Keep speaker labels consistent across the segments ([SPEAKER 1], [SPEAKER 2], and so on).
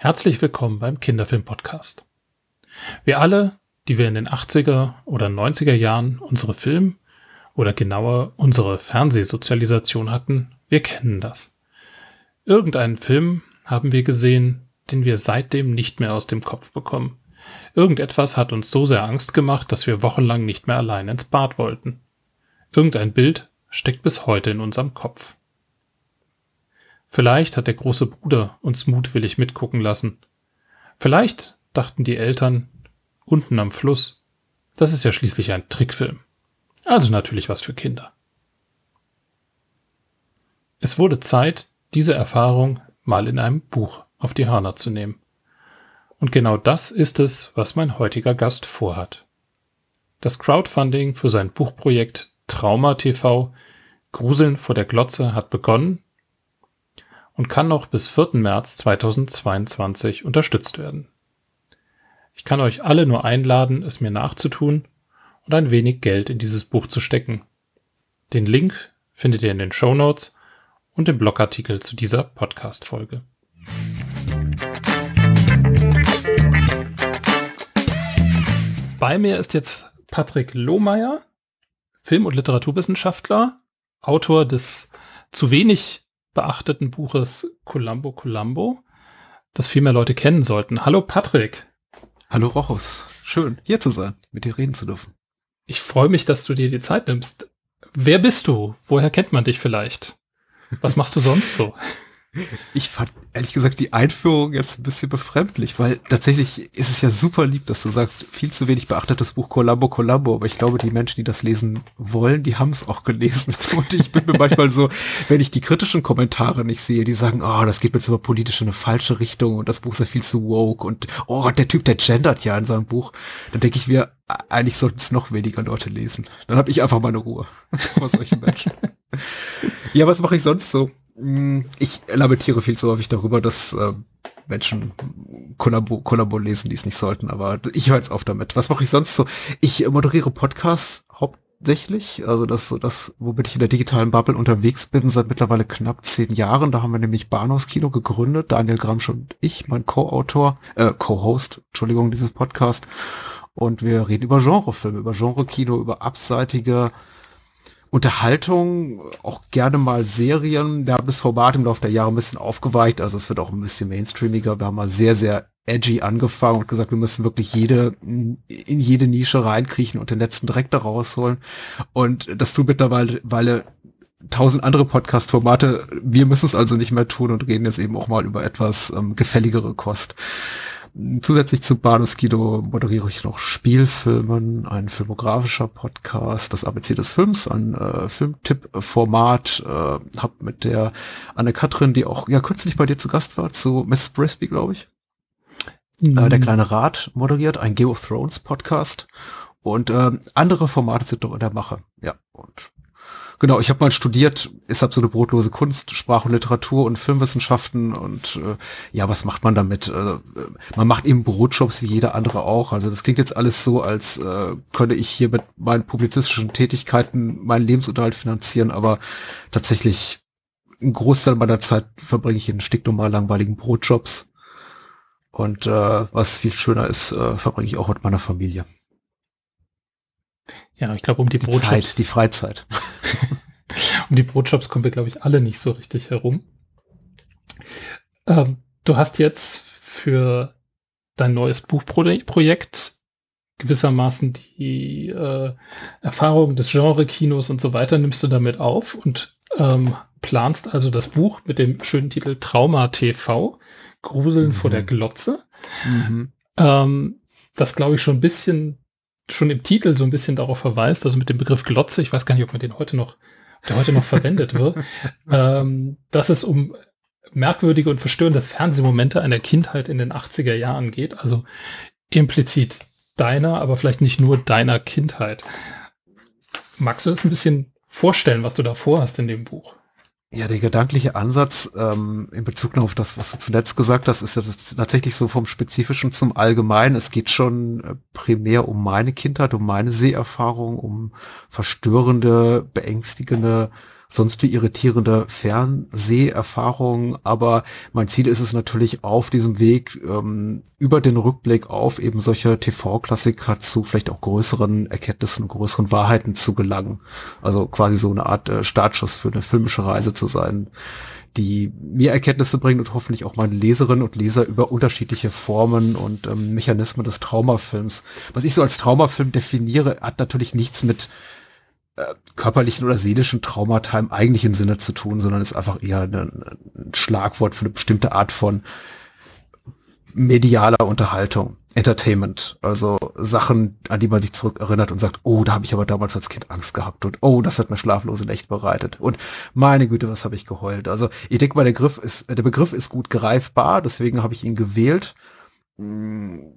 [SPEAKER 1] Herzlich willkommen beim Kinderfilm-Podcast. Wir alle, die wir in den 80er oder 90er Jahren unsere Film- oder genauer unsere Fernsehsozialisation hatten, wir kennen das. Irgendeinen Film haben wir gesehen, den wir seitdem nicht mehr aus dem Kopf bekommen. Irgendetwas hat uns so sehr Angst gemacht, dass wir wochenlang nicht mehr allein ins Bad wollten. Irgendein Bild steckt bis heute in unserem Kopf. Vielleicht hat der große Bruder uns mutwillig mitgucken lassen. Vielleicht dachten die Eltern unten am Fluss, das ist ja schließlich ein Trickfilm. Also natürlich was für Kinder. Es wurde Zeit, diese Erfahrung mal in einem Buch auf die Hörner zu nehmen. Und genau das ist es, was mein heutiger Gast vorhat. Das Crowdfunding für sein Buchprojekt Trauma TV Gruseln vor der Glotze hat begonnen und kann noch bis 4. März 2022 unterstützt werden. Ich kann euch alle nur einladen, es mir nachzutun und ein wenig Geld in dieses Buch zu stecken. Den Link findet ihr in den Show Notes und im Blogartikel zu dieser Podcast-Folge. Bei mir ist jetzt Patrick Lohmeier, Film- und Literaturwissenschaftler, Autor des zu wenig beachteten Buches Columbo Columbo, das viel mehr Leute kennen sollten. Hallo Patrick.
[SPEAKER 2] Hallo Rochus. Schön, hier zu sein, mit dir reden zu dürfen.
[SPEAKER 1] Ich freue mich, dass du dir die Zeit nimmst. Wer bist du? Woher kennt man dich vielleicht? Was machst du sonst so?
[SPEAKER 2] Ich fand ehrlich gesagt die Einführung jetzt ein bisschen befremdlich, weil tatsächlich ist es ja super lieb, dass du sagst, viel zu wenig beachtetes Buch Columbo Columbo, aber ich glaube, die Menschen, die das lesen wollen, die haben es auch gelesen. Und ich bin mir manchmal so, wenn ich die kritischen Kommentare nicht sehe, die sagen, oh, das geht mir jetzt aber politisch in eine falsche Richtung und das Buch ist ja viel zu woke und oh, der Typ, der gendert ja in seinem Buch, dann denke ich mir, eigentlich sollten es noch weniger Leute lesen. Dann habe ich einfach meine Ruhe vor solchen Menschen. ja, was mache ich sonst so? Hm, ich lamentiere viel zu häufig darüber, dass äh, Menschen Kollabo, Kollabo lesen, die es nicht sollten, aber ich höre jetzt auf damit. Was mache ich sonst so? Ich moderiere Podcasts hauptsächlich, also das so das, womit ich in der digitalen Bubble unterwegs bin, seit mittlerweile knapp zehn Jahren. Da haben wir nämlich Bahnhofskino gegründet, Daniel Gramsch und ich, mein Co-Autor, äh, Co-Host, Entschuldigung, dieses Podcast. Und wir reden über Genrefilme, über Genrekino, über abseitige Unterhaltung, auch gerne mal Serien. Wir haben das Format im Laufe der Jahre ein bisschen aufgeweicht, also es wird auch ein bisschen mainstreamiger. Wir haben mal sehr, sehr edgy angefangen und gesagt, wir müssen wirklich jede, in jede Nische reinkriechen und den letzten Dreck da rausholen. Und das tut mittlerweile weil tausend andere Podcast-Formate. Wir müssen es also nicht mehr tun und reden jetzt eben auch mal über etwas ähm, gefälligere Kost. Zusätzlich zu Bahnhofskino moderiere ich noch Spielfilmen, ein filmografischer Podcast, das ABC des Films, ein äh, Filmtipp-Format, äh, hab mit der Anne-Katrin, die auch ja kürzlich bei dir zu Gast war, zu Miss Brisby, glaube ich. Mhm. Äh, der kleine Rat moderiert, ein Game of Thrones Podcast und äh, andere Formate sind doch in der Mache. Ja, und Genau, ich habe mal studiert, ist halt so eine brotlose Kunst, Sprach- und Literatur und Filmwissenschaften und äh, ja, was macht man damit? Äh, man macht eben Brotjobs wie jeder andere auch. Also das klingt jetzt alles so, als äh, könnte ich hier mit meinen publizistischen Tätigkeiten meinen Lebensunterhalt finanzieren, aber tatsächlich ein Großteil meiner Zeit verbringe ich in sticknormal langweiligen Brotjobs. Und äh, was viel schöner ist, äh, verbringe ich auch mit meiner Familie.
[SPEAKER 1] Ja, ich glaube, um die,
[SPEAKER 2] die Brotjobs. Zeit, die Freizeit.
[SPEAKER 1] um die Brotjobs kommen wir, glaube ich, alle nicht so richtig herum. Ähm, du hast jetzt für dein neues Buchprojekt gewissermaßen die äh, Erfahrungen des Genre-Kinos und so weiter nimmst du damit auf und ähm, planst also das Buch mit dem schönen Titel Trauma TV, Gruseln mhm. vor der mhm. Glotze. Mhm. Ähm, das glaube ich schon ein bisschen schon im Titel so ein bisschen darauf verweist, also mit dem Begriff Glotze, ich weiß gar nicht, ob man den heute noch, der heute noch verwendet wird, ähm, dass es um merkwürdige und verstörende Fernsehmomente einer Kindheit in den 80er Jahren geht, also implizit deiner, aber vielleicht nicht nur deiner Kindheit. Magst du das ein bisschen vorstellen, was du da vorhast in dem Buch?
[SPEAKER 2] Ja, der gedankliche Ansatz ähm, in Bezug auf das, was du zuletzt gesagt hast, ist ja tatsächlich so vom Spezifischen zum Allgemeinen. Es geht schon äh, primär um meine Kindheit, um meine Seherfahrung, um verstörende, beängstigende sonst wie irritierende Fernseherfahrung. Aber mein Ziel ist es natürlich auf diesem Weg ähm, über den Rückblick auf eben solche TV-Klassiker zu vielleicht auch größeren Erkenntnissen, größeren Wahrheiten zu gelangen. Also quasi so eine Art äh, Startschuss für eine filmische Reise zu sein die mir Erkenntnisse bringen und hoffentlich auch meine Leserinnen und Leser über unterschiedliche Formen und ähm, Mechanismen des Traumafilms. Was ich so als Traumafilm definiere, hat natürlich nichts mit körperlichen oder seelischen Traumata im eigentlichen Sinne zu tun, sondern ist einfach eher ein, ein Schlagwort für eine bestimmte Art von medialer Unterhaltung. Entertainment, also Sachen, an die man sich zurückerinnert und sagt, oh, da habe ich aber damals als Kind Angst gehabt und oh, das hat mir schlaflose Nächte bereitet und meine Güte, was habe ich geheult. Also ich denke mal, der Begriff ist, der Begriff ist gut greifbar, deswegen habe ich ihn gewählt. Hm,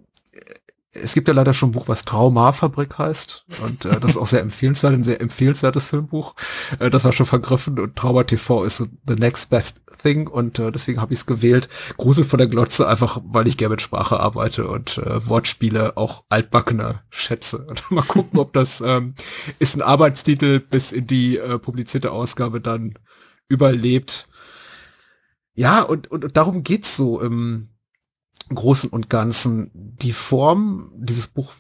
[SPEAKER 2] es gibt ja leider schon ein Buch, was Traumafabrik heißt. Und äh, das ist auch sehr empfehlenswert, ein sehr empfehlenswertes Filmbuch. Äh, das war schon vergriffen und Trauma TV ist so the next best thing und äh, deswegen habe ich es gewählt. Grusel von der Glotze, einfach weil ich gerne mit Sprache arbeite und äh, Wortspiele auch altbackene schätze. Und mal gucken, ob das ähm, ist ein Arbeitstitel bis in die äh, publizierte Ausgabe dann überlebt. Ja, und, und, und darum geht's so im Großen und Ganzen. Die Form dieses Buchs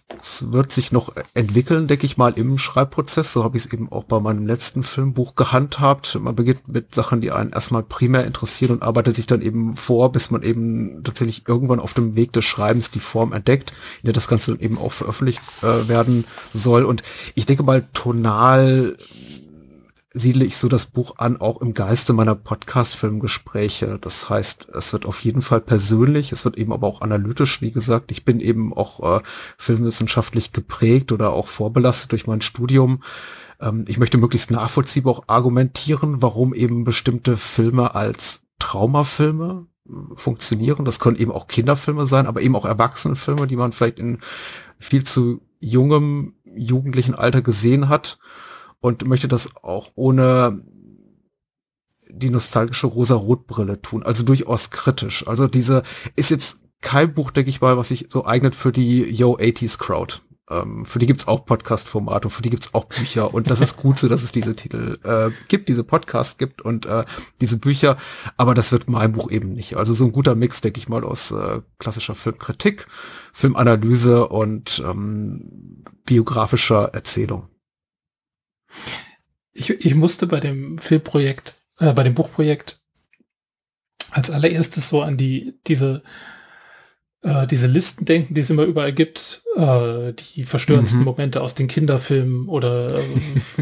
[SPEAKER 2] wird sich noch entwickeln, denke ich mal, im Schreibprozess. So habe ich es eben auch bei meinem letzten Filmbuch gehandhabt. Man beginnt mit Sachen, die einen erstmal primär interessieren und arbeitet sich dann eben vor, bis man eben tatsächlich irgendwann auf dem Weg des Schreibens die Form entdeckt, in der das Ganze eben auch veröffentlicht äh, werden soll. Und ich denke mal, tonal siedle ich so das Buch an, auch im Geiste meiner Podcast-Filmgespräche. Das heißt, es wird auf jeden Fall persönlich, es wird eben aber auch analytisch, wie gesagt. Ich bin eben auch äh, filmwissenschaftlich geprägt oder auch vorbelastet durch mein Studium. Ähm, ich möchte möglichst nachvollziehbar auch argumentieren, warum eben bestimmte Filme als Traumafilme äh, funktionieren. Das können eben auch Kinderfilme sein, aber eben auch Erwachsenenfilme, die man vielleicht in viel zu jungem, jugendlichen Alter gesehen hat und möchte das auch ohne die nostalgische rosa-rot-Brille tun, also durchaus kritisch. Also diese ist jetzt kein Buch, denke ich mal, was sich so eignet für die Yo 80s Crowd. Ähm, für die gibt's auch Podcast-Formate, für die gibt's auch Bücher und das ist gut so, dass es diese Titel äh, gibt, diese Podcasts gibt und äh, diese Bücher, aber das wird mein Buch eben nicht. Also so ein guter Mix, denke ich mal, aus äh, klassischer Filmkritik, Filmanalyse und ähm, biografischer Erzählung.
[SPEAKER 1] Ich, ich musste bei dem Filmprojekt, äh, bei dem Buchprojekt als allererstes so an die, diese äh, diese Listen denken, die es immer überall gibt, äh, die verstörendsten mhm. Momente aus den Kinderfilmen oder äh,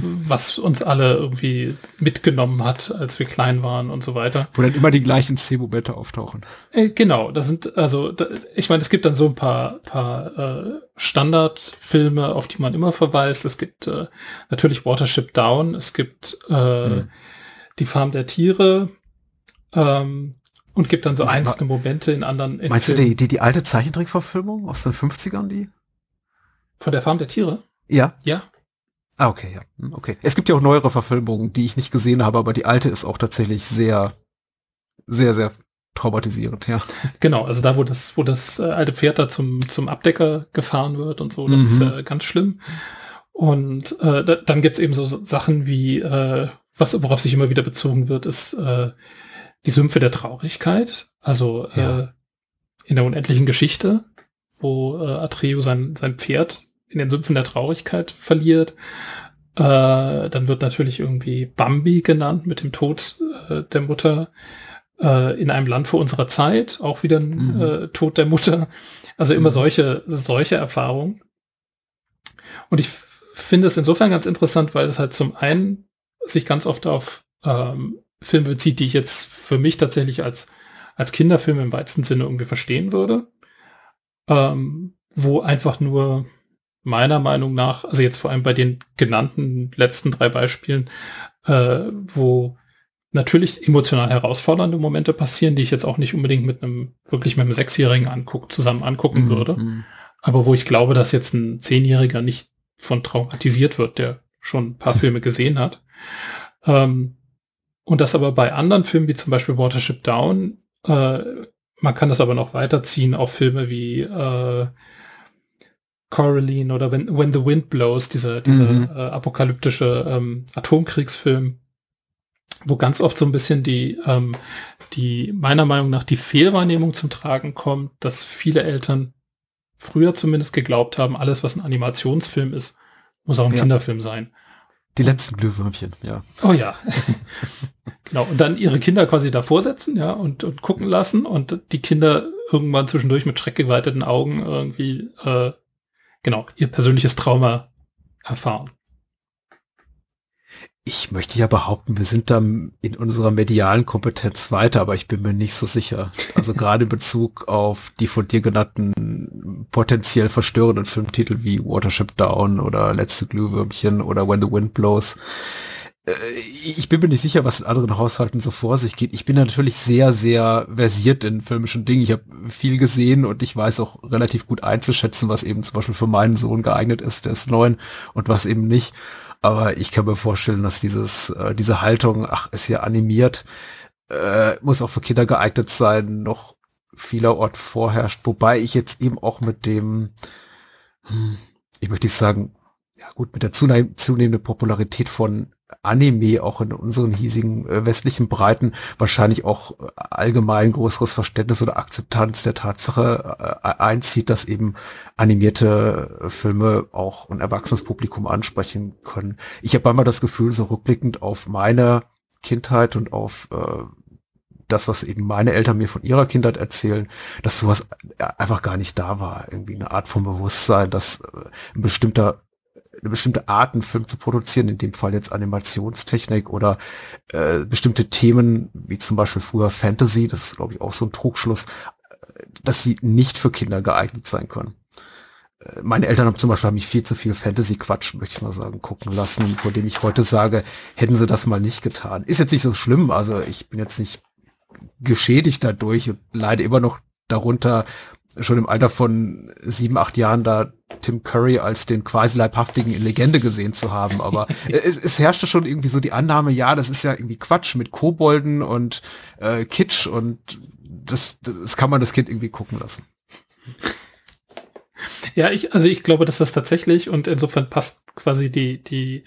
[SPEAKER 1] was uns alle irgendwie mitgenommen hat, als wir klein waren und so weiter.
[SPEAKER 2] Wo dann immer die gleichen C-Momente auftauchen.
[SPEAKER 1] Äh, genau, das sind, also da, ich meine, es gibt dann so ein paar, paar äh, Standardfilme, auf die man immer verweist. Es gibt äh, natürlich Watership Down, es gibt äh, mhm. die Farm der Tiere, ähm, und gibt dann so einzelne Momente in anderen.
[SPEAKER 2] In meinst Filmen. du die, die, die alte Zeichentrickverfilmung aus den 50ern, die?
[SPEAKER 1] Von der Farm der Tiere?
[SPEAKER 2] Ja.
[SPEAKER 1] Ja.
[SPEAKER 2] Ah, okay, ja. Hm, okay. Es gibt ja auch neuere Verfilmungen, die ich nicht gesehen habe, aber die alte ist auch tatsächlich sehr, sehr, sehr traumatisierend, ja.
[SPEAKER 1] Genau, also da, wo das, wo das äh, alte Pferd da zum, zum Abdecker gefahren wird und so, das mhm. ist äh, ganz schlimm. Und äh, da, dann gibt's eben so Sachen wie, äh, was, worauf sich immer wieder bezogen wird, ist äh, die Sümpfe der Traurigkeit, also ja. äh, in der unendlichen Geschichte, wo äh, Atreo sein, sein Pferd in den Sümpfen der Traurigkeit verliert. Äh, dann wird natürlich irgendwie Bambi genannt mit dem Tod äh, der Mutter äh, in einem Land vor unserer Zeit, auch wieder ein mhm. äh, Tod der Mutter. Also immer mhm. solche, solche Erfahrungen. Und ich finde es insofern ganz interessant, weil es halt zum einen sich ganz oft auf ähm, Filme bezieht, die ich jetzt für mich tatsächlich als, als Kinderfilm im weitesten Sinne irgendwie verstehen würde. Ähm, wo einfach nur meiner Meinung nach, also jetzt vor allem bei den genannten letzten drei Beispielen, äh, wo natürlich emotional herausfordernde Momente passieren, die ich jetzt auch nicht unbedingt mit einem, wirklich mit einem Sechsjährigen anguck, zusammen angucken mhm. würde. Mhm. Aber wo ich glaube, dass jetzt ein Zehnjähriger nicht von traumatisiert wird, der schon ein paar Filme gesehen hat. Ähm, und das aber bei anderen Filmen, wie zum Beispiel Watership Down, äh, man kann das aber noch weiterziehen auf Filme wie äh, Coraline oder When, When the Wind Blows, dieser, dieser mhm. äh, apokalyptische ähm, Atomkriegsfilm, wo ganz oft so ein bisschen die, ähm, die meiner Meinung nach die Fehlwahrnehmung zum Tragen kommt, dass viele Eltern früher zumindest geglaubt haben, alles, was ein Animationsfilm ist, muss auch ein ja. Kinderfilm sein.
[SPEAKER 2] Die letzten Glühwürmchen, ja.
[SPEAKER 1] Oh ja. genau. Und dann ihre Kinder quasi davor setzen, ja, und, und gucken lassen und die Kinder irgendwann zwischendurch mit schreckgeweiteten Augen irgendwie, äh, genau, ihr persönliches Trauma erfahren.
[SPEAKER 2] Ich möchte ja behaupten, wir sind da in unserer medialen Kompetenz weiter, aber ich bin mir nicht so sicher. Also gerade in Bezug auf die von dir genannten potenziell verstörenden Filmtitel wie Watership Down oder Letzte Glühwürmchen oder When the Wind Blows. Äh, ich bin mir nicht sicher, was in anderen Haushalten so vor sich geht. Ich bin natürlich sehr, sehr versiert in filmischen Dingen. Ich habe viel gesehen und ich weiß auch relativ gut einzuschätzen, was eben zum Beispiel für meinen Sohn geeignet ist, der ist neun und was eben nicht. Aber ich kann mir vorstellen, dass dieses, äh, diese Haltung, ach, ist ja animiert, äh, muss auch für Kinder geeignet sein, noch vielerort vorherrscht. Wobei ich jetzt eben auch mit dem, hm, ich möchte nicht sagen, ja gut, mit der zunehmenden Popularität von Anime auch in unseren hiesigen äh, westlichen Breiten wahrscheinlich auch äh, allgemein größeres Verständnis oder Akzeptanz der Tatsache äh, einzieht, dass eben animierte Filme auch ein erwachsenes Publikum ansprechen können. Ich habe einmal das Gefühl, so rückblickend auf meine Kindheit und auf äh, das, was eben meine Eltern mir von ihrer Kindheit erzählen, dass sowas einfach gar nicht da war. Irgendwie eine Art von Bewusstsein, dass ein bestimmter eine bestimmte Art, einen Film zu produzieren, in dem Fall jetzt Animationstechnik oder äh, bestimmte Themen, wie zum Beispiel früher Fantasy, das ist, glaube ich, auch so ein Trugschluss, äh, dass sie nicht für Kinder geeignet sein können. Äh, meine Eltern haben zum Beispiel haben mich viel zu viel Fantasy-Quatsch, möchte ich mal sagen, gucken lassen, vor dem ich heute sage, hätten sie das mal nicht getan. Ist jetzt nicht so schlimm, also ich bin jetzt nicht geschädigt dadurch und leide immer noch darunter, schon im Alter von sieben, acht Jahren da Tim Curry als den quasi leibhaftigen in Legende gesehen zu haben. Aber es, es herrschte schon irgendwie so die Annahme, ja, das ist ja irgendwie Quatsch mit Kobolden und äh, Kitsch und das, das kann man das Kind irgendwie gucken lassen.
[SPEAKER 1] Ja, ich, also ich glaube, dass das tatsächlich und insofern passt quasi die, die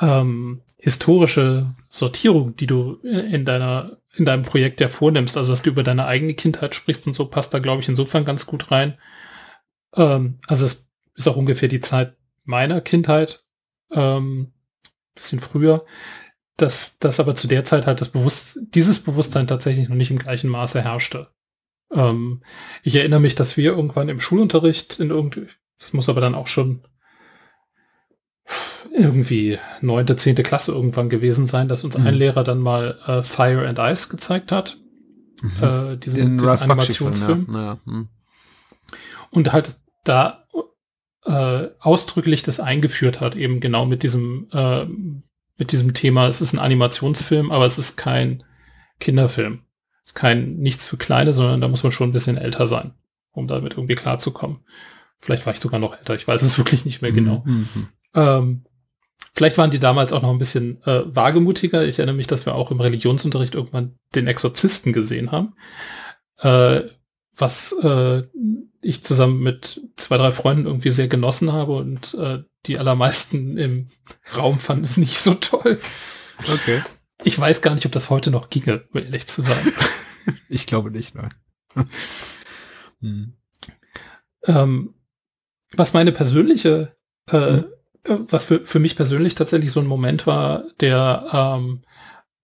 [SPEAKER 1] ähm, historische Sortierung, die du in deiner in deinem Projekt ja vornimmst, also dass du über deine eigene Kindheit sprichst und so, passt da, glaube ich, insofern ganz gut rein. Ähm, also es ist auch ungefähr die Zeit meiner Kindheit, ähm, bisschen früher, dass das aber zu der Zeit halt das Bewusst dieses Bewusstsein tatsächlich noch nicht im gleichen Maße herrschte. Ähm, ich erinnere mich, dass wir irgendwann im Schulunterricht in irgendwie, das muss aber dann auch schon irgendwie neunte, zehnte Klasse irgendwann gewesen sein, dass uns mhm. ein Lehrer dann mal äh, Fire and Ice gezeigt hat. Mhm. Äh, diesen, diesen Animationsfilm. Ja. Ja. Mhm. Und halt da äh, ausdrücklich das eingeführt hat, eben genau mit diesem, äh, mit diesem Thema. Es ist ein Animationsfilm, aber es ist kein Kinderfilm. Es ist kein nichts für Kleine, sondern da muss man schon ein bisschen älter sein, um damit irgendwie klarzukommen. Vielleicht war ich sogar noch älter, ich weiß es wirklich nicht mehr genau. Mhm. Ähm, Vielleicht waren die damals auch noch ein bisschen äh, wagemutiger. Ich erinnere mich, dass wir auch im Religionsunterricht irgendwann den Exorzisten gesehen haben. Äh, was äh, ich zusammen mit zwei, drei Freunden irgendwie sehr genossen habe und äh, die allermeisten im Raum fanden es nicht so toll. Okay. Ich weiß gar nicht, ob das heute noch ginge, um ehrlich zu sein.
[SPEAKER 2] ich glaube nicht, nein.
[SPEAKER 1] hm. ähm, was meine persönliche äh, hm was für, für mich persönlich tatsächlich so ein Moment war, der ähm,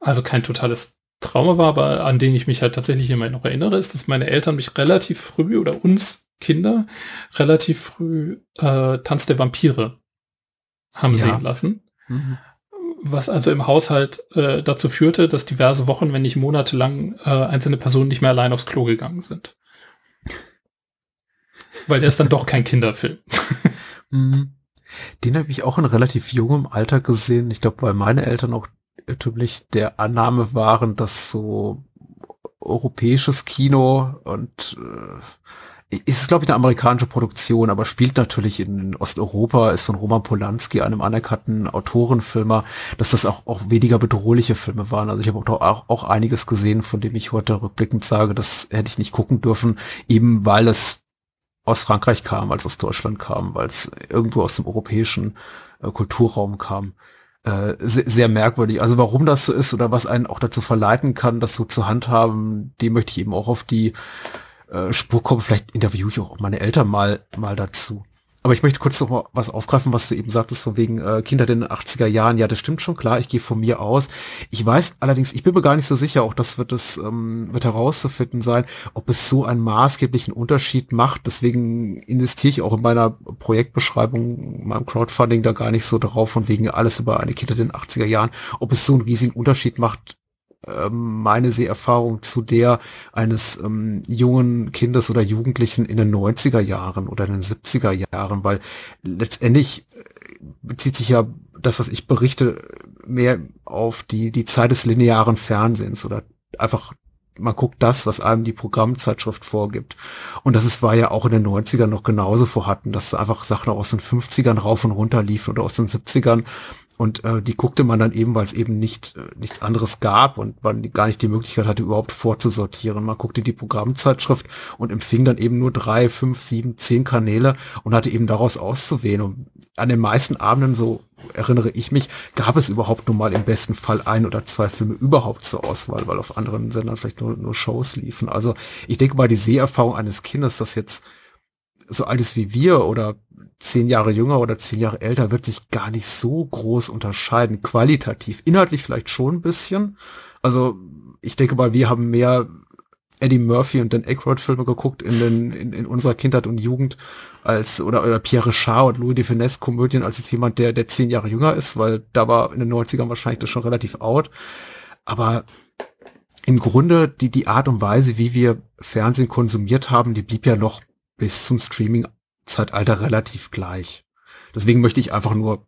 [SPEAKER 1] also kein totales Trauma war, aber an den ich mich halt tatsächlich immer noch erinnere, ist, dass meine Eltern mich relativ früh oder uns Kinder relativ früh äh, Tanz der Vampire haben ja. sehen lassen. Mhm. Was also im Haushalt äh, dazu führte, dass diverse Wochen, wenn nicht monatelang, äh, einzelne Personen nicht mehr allein aufs Klo gegangen sind. Weil der ist dann doch kein Kinderfilm.
[SPEAKER 2] Mhm. Den habe ich auch in relativ jungem Alter gesehen. Ich glaube, weil meine Eltern auch irrtümlich der Annahme waren, dass so europäisches Kino und äh, ist, glaube ich, eine amerikanische Produktion, aber spielt natürlich in Osteuropa, ist von Roman Polanski, einem anerkannten Autorenfilmer, dass das auch, auch weniger bedrohliche Filme waren. Also ich habe auch, auch einiges gesehen, von dem ich heute rückblickend sage, das hätte ich nicht gucken dürfen, eben weil es aus Frankreich kam, als aus Deutschland kam, weil es irgendwo aus dem europäischen äh, Kulturraum kam. äh, sehr merkwürdig. Also warum das so ist oder was einen auch dazu verleiten kann, das so zu handhaben, dem möchte ich eben auch auf die äh, Spur kommen. Vielleicht interviewe ich auch meine Eltern mal, mal dazu. Aber ich möchte kurz noch mal was aufgreifen, was du eben sagtest, von wegen äh, Kinder in den 80er Jahren. Ja, das stimmt schon, klar, ich gehe von mir aus. Ich weiß allerdings, ich bin mir gar nicht so sicher, auch das wird es ähm, wird herauszufinden sein, ob es so einen maßgeblichen Unterschied macht. Deswegen investiere ich auch in meiner Projektbeschreibung, meinem Crowdfunding da gar nicht so drauf, von wegen alles über eine Kinder in den 80er Jahren, ob es so einen riesigen Unterschied macht, meine Seherfahrung zu der eines ähm, jungen Kindes oder Jugendlichen in den 90er Jahren oder in den 70er Jahren, weil letztendlich äh, bezieht sich ja das, was ich berichte, mehr auf die, die Zeit des linearen Fernsehens oder einfach man guckt das, was einem die Programmzeitschrift vorgibt. Und das ist, war ja auch in den 90ern noch genauso vorhanden, dass einfach Sachen aus den 50ern rauf und runter liefen oder aus den 70ern und äh, die guckte man dann eben, weil es eben nicht äh, nichts anderes gab und man gar nicht die Möglichkeit hatte, überhaupt vorzusortieren. Man guckte die Programmzeitschrift und empfing dann eben nur drei, fünf, sieben, zehn Kanäle und hatte eben daraus auszuwählen. Und an den meisten Abenden, so erinnere ich mich, gab es überhaupt nur mal im besten Fall ein oder zwei Filme überhaupt zur Auswahl, weil auf anderen Sendern vielleicht nur, nur Shows liefen. Also ich denke mal, die Seherfahrung eines Kindes, das jetzt so alt ist wie wir oder zehn Jahre jünger oder zehn Jahre älter, wird sich gar nicht so groß unterscheiden. Qualitativ. Inhaltlich vielleicht schon ein bisschen. Also ich denke mal, wir haben mehr Eddie Murphy und Dan Aykroyd Filme geguckt in, den, in, in unserer Kindheit und Jugend als oder, oder Pierre Richard und Louis de Finesse Komödien als jetzt jemand, der, der zehn Jahre jünger ist, weil da war in den 90ern wahrscheinlich das schon relativ out. Aber im Grunde die, die Art und Weise, wie wir Fernsehen konsumiert haben, die blieb ja noch bis zum Streaming-Zeitalter relativ gleich. Deswegen möchte ich einfach nur,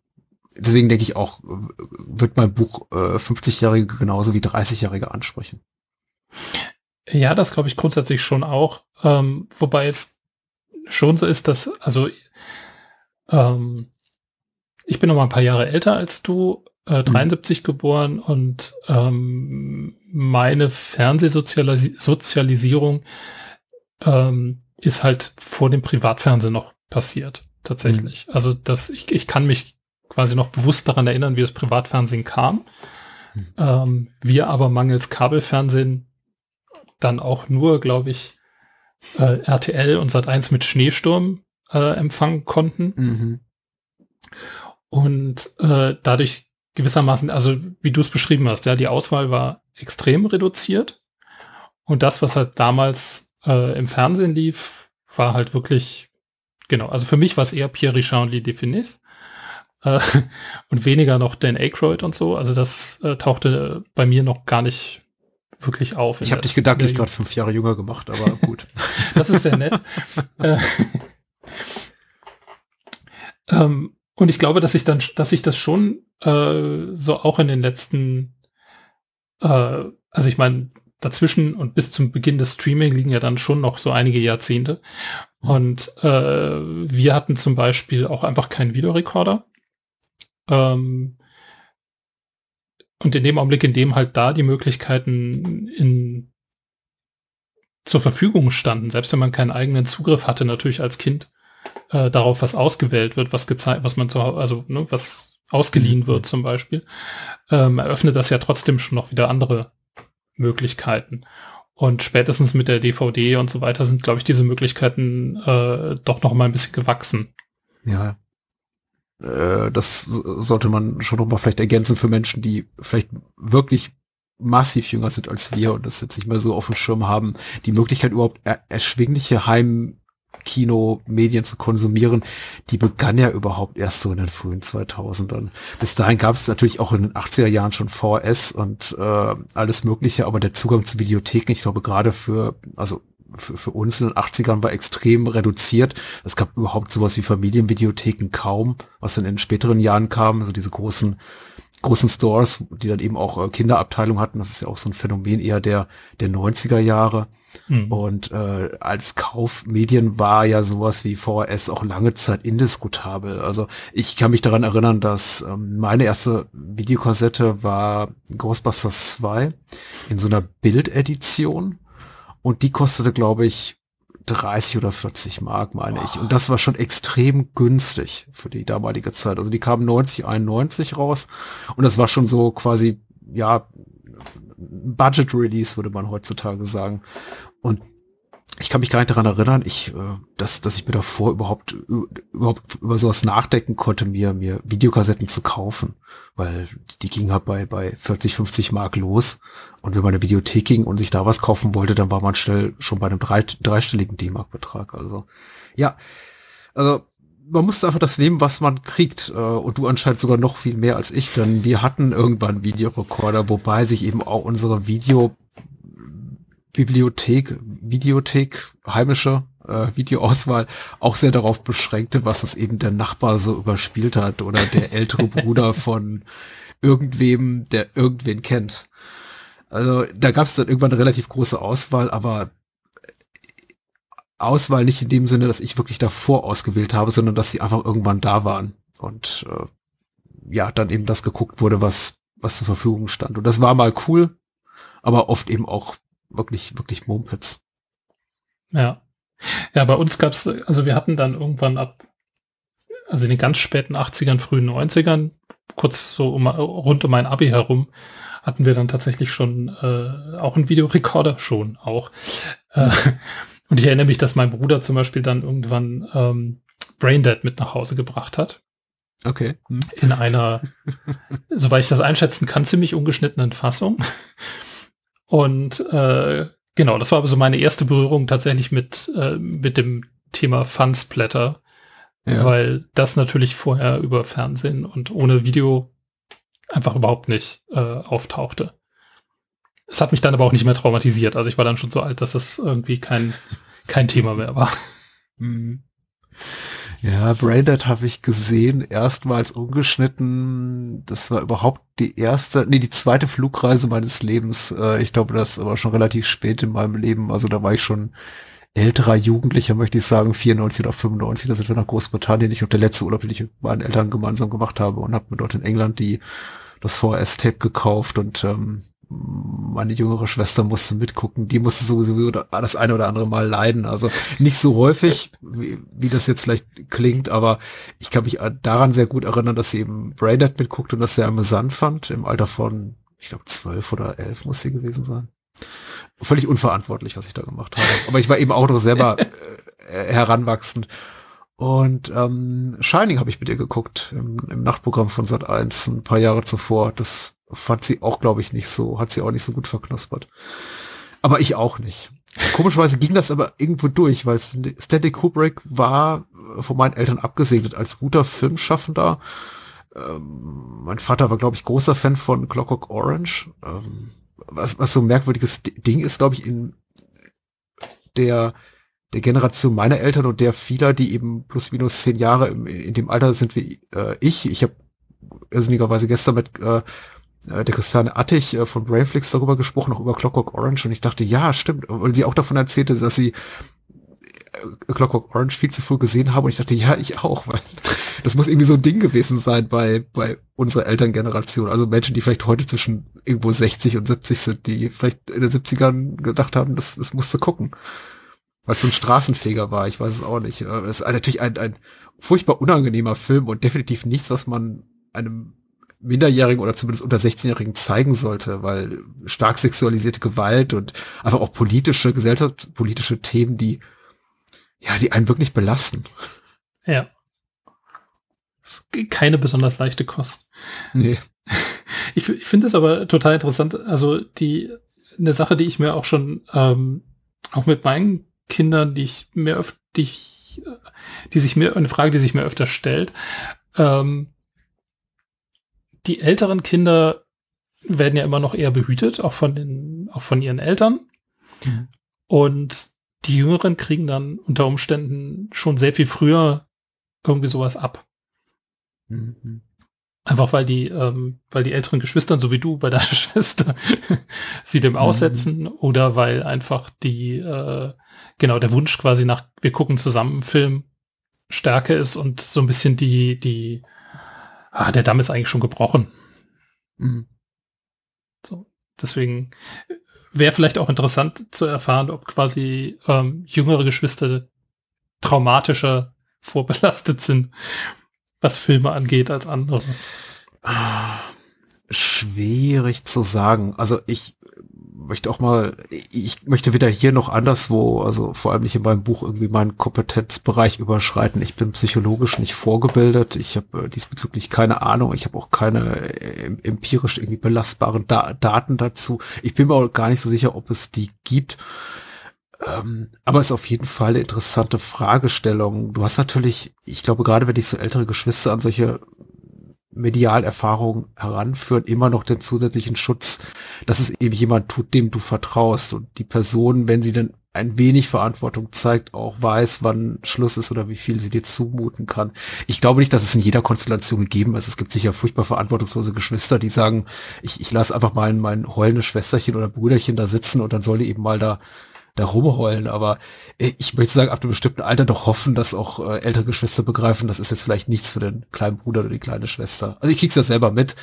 [SPEAKER 2] deswegen denke ich auch, wird mein Buch äh, 50-Jährige genauso wie 30-Jährige ansprechen.
[SPEAKER 1] Ja, das glaube ich grundsätzlich schon auch. Ähm, wobei es schon so ist, dass, also ähm, ich bin noch mal ein paar Jahre älter als du, äh, 73 mhm. geboren und ähm, meine Fernsehsozialisierung ähm, ist halt vor dem Privatfernsehen noch passiert, tatsächlich. Mhm. Also das, ich, ich kann mich quasi noch bewusst daran erinnern, wie das Privatfernsehen kam. Mhm. Ähm, wir aber mangels Kabelfernsehen dann auch nur, glaube ich, äh, RTL und Sat1 mit Schneesturm äh, empfangen konnten. Mhm. Und äh, dadurch gewissermaßen, also wie du es beschrieben hast, ja, die Auswahl war extrem reduziert. Und das, was halt damals äh, im Fernsehen lief, war halt wirklich, genau, also für mich war es eher Pierre Richard und Lee Definis. Äh, und weniger noch Dan Aykroyd und so. Also das äh, tauchte bei mir noch gar nicht wirklich auf.
[SPEAKER 2] Ich habe dich gedanklich gerade fünf Jahre jünger gemacht, aber gut.
[SPEAKER 1] das ist sehr nett. äh, ähm, und ich glaube, dass ich dann, dass ich das schon äh, so auch in den letzten, äh, also ich meine, dazwischen und bis zum Beginn des Streaming liegen ja dann schon noch so einige Jahrzehnte. Und äh, wir hatten zum Beispiel auch einfach keinen Videorekorder. Ähm, und in dem Augenblick, in dem halt da die Möglichkeiten in, zur Verfügung standen, selbst wenn man keinen eigenen Zugriff hatte, natürlich als Kind, äh, darauf, was ausgewählt wird, was gezeigt, was man zu also ne, was ausgeliehen mhm. wird zum Beispiel, ähm, eröffnet das ja trotzdem schon noch wieder andere Möglichkeiten. Und spätestens mit der DVD und so weiter sind, glaube ich, diese Möglichkeiten äh, doch noch mal ein bisschen gewachsen.
[SPEAKER 2] Ja. Äh, das sollte man schon noch mal vielleicht ergänzen für Menschen, die vielleicht wirklich massiv jünger sind als wir und das jetzt nicht mehr so auf dem Schirm haben, die Möglichkeit überhaupt er erschwingliche Heim Kino, Medien zu konsumieren, die begann ja überhaupt erst so in den frühen 2000ern. Bis dahin gab es natürlich auch in den 80er Jahren schon VS und äh, alles Mögliche, aber der Zugang zu Videotheken, ich glaube gerade für, also für, für uns in den 80ern war extrem reduziert. Es gab überhaupt sowas wie Familienvideotheken kaum, was dann in späteren Jahren kam, also diese großen großen Stores, die dann eben auch äh, Kinderabteilung hatten. Das ist ja auch so ein Phänomen eher der, der 90er Jahre. Mhm. Und äh, als Kaufmedien war ja sowas wie VHS auch lange Zeit indiskutabel. Also ich kann mich daran erinnern, dass ähm, meine erste Videokassette war Ghostbusters 2 in so einer Bildedition. Und die kostete, glaube ich, 30 oder 40 Mark, meine ich. Und das war schon extrem günstig für die damalige Zeit. Also die kamen 90, 91 raus. Und das war schon so quasi, ja, Budget Release, würde man heutzutage sagen. Und ich kann mich gar nicht daran erinnern, ich, äh, dass, dass ich mir davor überhaupt, überhaupt über sowas nachdenken konnte, mir, mir Videokassetten zu kaufen. Weil die gingen halt bei, bei 40, 50 Mark los. Und wenn man eine Videothek ging und sich da was kaufen wollte, dann war man schnell schon bei einem drei, dreistelligen D-Mark-Betrag. Also, ja. Also, man musste einfach das nehmen, was man kriegt. Äh, und du anscheinend sogar noch viel mehr als ich, denn wir hatten irgendwann Videorekorder, wobei sich eben auch unsere Video Bibliothek, Videothek, heimische äh, Videoauswahl auch sehr darauf beschränkte, was es eben der Nachbar so überspielt hat oder der ältere Bruder von irgendwem, der irgendwen kennt. Also da gab es dann irgendwann eine relativ große Auswahl, aber Auswahl nicht in dem Sinne, dass ich wirklich davor ausgewählt habe, sondern dass sie einfach irgendwann da waren und äh, ja, dann eben das geguckt wurde, was was zur Verfügung stand. Und das war mal cool, aber oft eben auch wirklich, wirklich Mumpitz.
[SPEAKER 1] Ja. Ja, bei uns gab's, also wir hatten dann irgendwann ab, also in den ganz späten 80ern, frühen 90ern, kurz so um, rund um mein Abi herum, hatten wir dann tatsächlich schon äh, auch einen Videorekorder, schon auch. Äh, und ich erinnere mich, dass mein Bruder zum Beispiel dann irgendwann ähm, Braindead mit nach Hause gebracht hat.
[SPEAKER 2] Okay. Hm.
[SPEAKER 1] In einer, soweit ich das einschätzen kann, ziemlich ungeschnittenen Fassung. Und äh, genau, das war aber so meine erste Berührung tatsächlich mit, äh, mit dem Thema Fansblätter, ja. weil das natürlich vorher über Fernsehen und ohne Video einfach überhaupt nicht äh, auftauchte. Es hat mich dann aber auch nicht mehr traumatisiert. Also ich war dann schon so alt, dass das irgendwie kein, kein Thema mehr war. Mhm.
[SPEAKER 2] Ja, Braindead habe ich gesehen, erstmals ungeschnitten. Das war überhaupt die erste, nee, die zweite Flugreise meines Lebens. Äh, ich glaube, das war schon relativ spät in meinem Leben. Also da war ich schon älterer Jugendlicher, möchte ich sagen, 94 oder 95. Da sind wir nach Großbritannien. Ich glaube, der letzte Urlaub, den ich mit meinen Eltern gemeinsam gemacht habe und habe mir dort in England die das VS-Tape gekauft und ähm, meine jüngere Schwester musste mitgucken, die musste sowieso das eine oder andere Mal leiden. Also nicht so häufig, wie, wie das jetzt vielleicht klingt, aber ich kann mich daran sehr gut erinnern, dass sie eben Braindead mitguckt und das sehr amüsant fand, im Alter von, ich glaube, zwölf oder elf muss sie gewesen sein. Völlig unverantwortlich, was ich da gemacht habe. Aber ich war eben auch noch selber äh, heranwachsend. Und ähm, Shining habe ich mit ihr geguckt im, im Nachtprogramm von Sat 1 ein paar Jahre zuvor. Das fand sie auch, glaube ich, nicht so, hat sie auch nicht so gut verknuspert. Aber ich auch nicht. Komischerweise ging das aber irgendwo durch, weil Stanley Kubrick war von meinen Eltern abgesegnet als guter Filmschaffender. Ähm, mein Vater war, glaube ich, großer Fan von Clockwork Orange. Ähm, was, was so ein merkwürdiges Ding ist, glaube ich, in der der Generation meiner Eltern und der vieler, die eben plus minus zehn Jahre im, in dem Alter sind wie äh, ich. Ich habe irrsinnigerweise gestern mit äh, äh, der Christiane Attich äh, von Brainflix darüber gesprochen, auch über Clockwork Orange und ich dachte, ja, stimmt, weil sie auch davon erzählte, dass sie äh, Clockwork Orange viel zu früh gesehen habe und ich dachte, ja, ich auch, weil das muss irgendwie so ein Ding gewesen sein bei, bei unserer Elterngeneration. Also Menschen, die vielleicht heute zwischen irgendwo 60 und 70 sind, die vielleicht in den 70ern gedacht haben, das, das musste gucken. Weil es so ein Straßenfeger war, ich weiß es auch nicht. Es ist natürlich ein, ein furchtbar unangenehmer Film und definitiv nichts, was man einem Minderjährigen oder zumindest unter 16-Jährigen zeigen sollte, weil stark sexualisierte Gewalt und einfach auch politische, gesellschaftspolitische Themen, die, ja, die einen wirklich belasten.
[SPEAKER 1] Ja. Keine besonders leichte Kost. Nee. Ich, ich finde es aber total interessant. Also die, eine Sache, die ich mir auch schon, ähm, auch mit meinen Kindern, die ich mir öfter, die, die sich mir, eine Frage, die sich mir öfter stellt, ähm, die älteren Kinder werden ja immer noch eher behütet, auch von den, auch von ihren Eltern. Mhm. Und die Jüngeren kriegen dann unter Umständen schon sehr viel früher irgendwie sowas ab. Mhm. Einfach weil die, ähm, weil die älteren Geschwister, so wie du bei deiner Schwester, sie dem mhm. aussetzen oder weil einfach die, äh, genau, der Wunsch quasi nach, wir gucken zusammen Film stärker ist und so ein bisschen die, die, ah, der Damm ist eigentlich schon gebrochen. Mhm. So, deswegen wäre vielleicht auch interessant zu erfahren, ob quasi ähm, jüngere Geschwister traumatischer vorbelastet sind, was Filme angeht, als andere.
[SPEAKER 2] Schwierig zu sagen. Also ich möchte auch mal, ich möchte wieder hier noch anderswo, also vor allem nicht in meinem Buch irgendwie meinen Kompetenzbereich überschreiten. Ich bin psychologisch nicht vorgebildet. Ich habe äh, diesbezüglich keine Ahnung. Ich habe auch keine äh, empirisch irgendwie belastbaren da Daten dazu. Ich bin mir auch gar nicht so sicher, ob es die gibt. Ähm, aber es ist auf jeden Fall eine interessante Fragestellung. Du hast natürlich, ich glaube, gerade wenn dich so ältere Geschwister an solche Medialerfahrung heranführen, immer noch den zusätzlichen Schutz, dass es eben jemand tut, dem du vertraust und die Person, wenn sie dann ein wenig Verantwortung zeigt, auch weiß, wann Schluss ist oder wie viel sie dir zumuten kann. Ich glaube nicht, dass es in jeder Konstellation gegeben ist. Es gibt sicher furchtbar verantwortungslose Geschwister, die sagen, ich, ich lasse einfach mal mein heulendes Schwesterchen oder Brüderchen da sitzen und dann soll die eben mal da da rumheulen, aber äh, ich möchte sagen, ab einem bestimmten Alter doch hoffen, dass auch äh, ältere Geschwister begreifen, das ist jetzt vielleicht nichts für den kleinen Bruder oder die kleine Schwester. Also ich krieg's ja selber mit,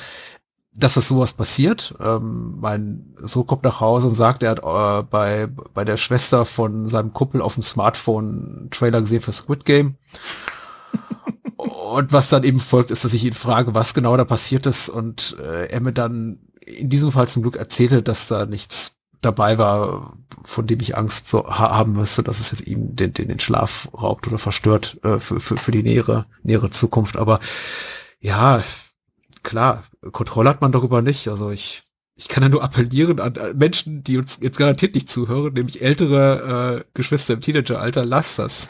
[SPEAKER 2] dass das sowas passiert. Ähm, mein Sohn kommt nach Hause und sagt, er hat äh, bei, bei der Schwester von seinem Kumpel auf dem Smartphone einen Trailer gesehen für Squid Game. und was dann eben folgt, ist, dass ich ihn frage, was genau da passiert ist und äh, er mir dann in diesem Fall zum Glück erzählte, dass da nichts dabei war, von dem ich Angst so ha haben müsste, dass es jetzt ihm den, den, den Schlaf raubt oder verstört äh, für, für, für die nähere, nähere Zukunft. Aber ja, klar, Kontrolle hat man darüber nicht. Also ich, ich kann ja nur appellieren an Menschen, die uns jetzt garantiert nicht zuhören, nämlich ältere äh, Geschwister im Teenageralter, lasst das.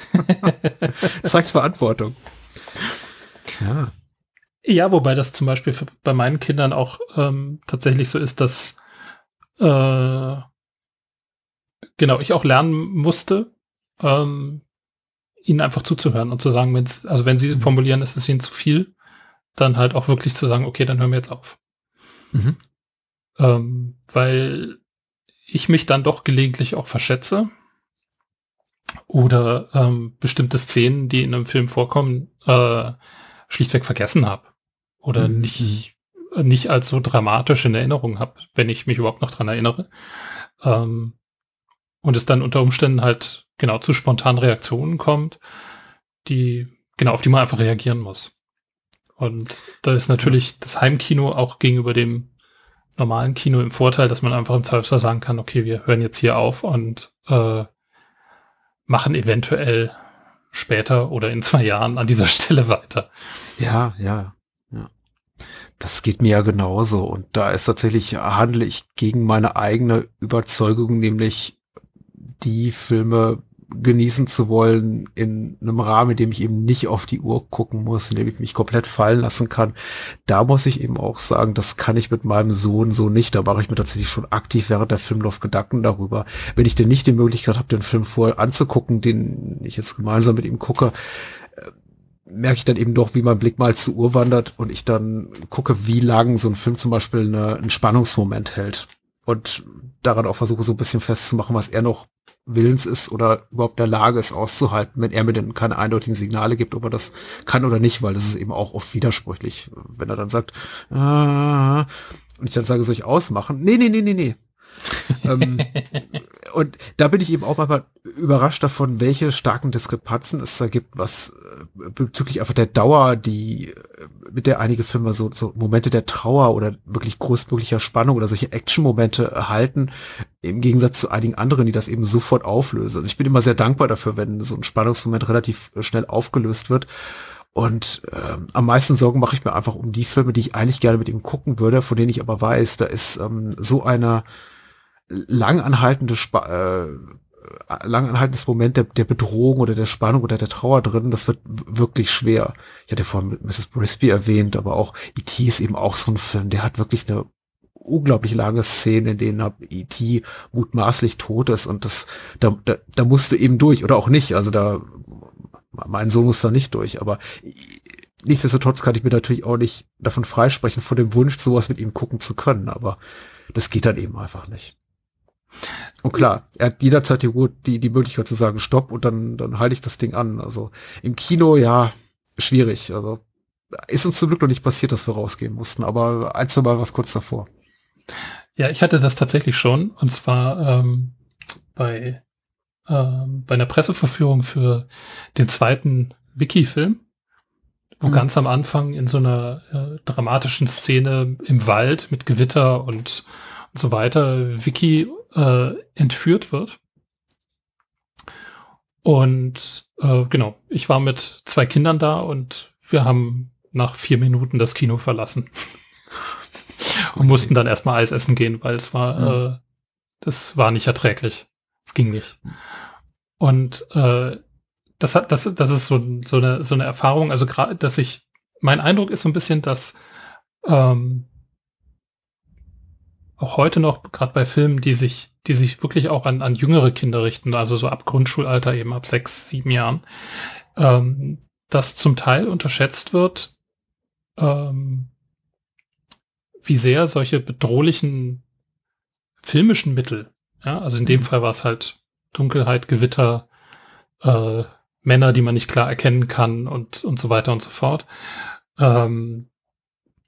[SPEAKER 2] Zeigt Verantwortung.
[SPEAKER 1] Ja. Ja, wobei das zum Beispiel für, bei meinen Kindern auch ähm, tatsächlich so ist, dass äh, genau, ich auch lernen musste, ähm, ihnen einfach zuzuhören und zu sagen, also wenn sie mhm. formulieren, ist es ihnen zu viel, dann halt auch wirklich zu sagen, okay, dann hören wir jetzt auf. Mhm. Ähm, weil ich mich dann doch gelegentlich auch verschätze oder ähm, bestimmte Szenen, die in einem Film vorkommen, äh, schlichtweg vergessen habe oder mhm. nicht nicht als so dramatisch in Erinnerung habe, wenn ich mich überhaupt noch dran erinnere. Ähm, und es dann unter Umständen halt genau zu spontanen Reaktionen kommt, die, genau, auf die man einfach reagieren muss. Und da ist natürlich das Heimkino auch gegenüber dem normalen Kino im Vorteil, dass man einfach im Zweifelsfall sagen kann, okay, wir hören jetzt hier auf und äh, machen eventuell später oder in zwei Jahren an dieser Stelle weiter.
[SPEAKER 2] Ja, ja. Das geht mir ja genauso. Und da ist tatsächlich, handle ich gegen meine eigene Überzeugung, nämlich die Filme genießen zu wollen in einem Rahmen, in dem ich eben nicht auf die Uhr gucken muss, in dem ich mich komplett fallen lassen kann. Da muss ich eben auch sagen, das kann ich mit meinem Sohn so nicht. Da mache ich mir tatsächlich schon aktiv während der Filmlauf Gedanken darüber. Wenn ich denn nicht die Möglichkeit habe, den Film vorher anzugucken, den ich jetzt gemeinsam mit ihm gucke, merke ich dann eben doch, wie mein Blick mal zur Uhr wandert und ich dann gucke, wie lang so ein Film zum Beispiel eine, einen Spannungsmoment hält. Und daran auch versuche so ein bisschen festzumachen, was er noch willens ist oder überhaupt der Lage ist auszuhalten, wenn er mir denn keine eindeutigen Signale gibt, ob er das kann oder nicht, weil das ist eben auch oft widersprüchlich, wenn er dann sagt, ah, und ich dann sage, soll ich ausmachen? Nee, nee, nee, nee, nee ähm, und da bin ich eben auch mal überrascht davon, welche starken Diskrepanzen es da gibt, was äh, bezüglich einfach der Dauer, die äh, mit der einige Filme so, so Momente der Trauer oder wirklich größtmöglicher Spannung oder solche Action-Momente erhalten, im Gegensatz zu einigen anderen, die das eben sofort auflösen. Also ich bin immer sehr dankbar dafür, wenn so ein Spannungsmoment relativ äh, schnell aufgelöst wird. Und ähm, am meisten Sorgen mache ich mir einfach um die Filme, die ich eigentlich gerne mit ihm gucken würde, von denen ich aber weiß, da ist ähm, so einer langanhaltende Sp äh, langanhaltendes Moment der, der Bedrohung oder der Spannung oder der Trauer drin, das wird wirklich schwer. Ich hatte vorhin Mrs. Brisby erwähnt, aber auch E.T. ist eben auch so ein Film, der hat wirklich eine unglaublich lange Szene, in denen E.T. mutmaßlich tot ist und das, da, da, da musste eben durch oder auch nicht, also da, mein Sohn muss da nicht durch, aber nichtsdestotrotz kann ich mir natürlich auch nicht davon freisprechen, von dem Wunsch, sowas mit ihm gucken zu können, aber das geht dann eben einfach nicht. Und klar, er hat jederzeit die, die, die Möglichkeit zu sagen, stopp, und dann, dann halte ich das Ding an. Also im Kino, ja, schwierig. Also ist uns zum Glück noch nicht passiert, dass wir rausgehen mussten, aber ein, zwei Mal was kurz davor.
[SPEAKER 1] Ja, ich hatte das tatsächlich schon. Und zwar ähm, bei, ähm, bei einer Presseverführung für den zweiten Wiki-Film, wo mhm. ganz am Anfang in so einer äh, dramatischen Szene im Wald mit Gewitter und, und so weiter Wiki äh, entführt wird. Und äh, genau, ich war mit zwei Kindern da und wir haben nach vier Minuten das Kino verlassen. und okay. mussten dann erstmal Eis essen gehen, weil es war, mhm. äh, das war nicht erträglich. Es ging nicht. Und äh, das hat, das, das ist so, so eine, so eine Erfahrung, also gerade, dass ich, mein Eindruck ist so ein bisschen, dass ähm, auch heute noch, gerade bei Filmen, die sich, die sich wirklich auch an, an jüngere Kinder richten, also so ab Grundschulalter eben ab sechs, sieben Jahren, ähm, dass zum Teil unterschätzt wird, ähm, wie sehr solche bedrohlichen filmischen Mittel, ja, also in dem mhm. Fall war es halt Dunkelheit, Gewitter, äh, Männer, die man nicht klar erkennen kann und, und so weiter und so fort. Ähm,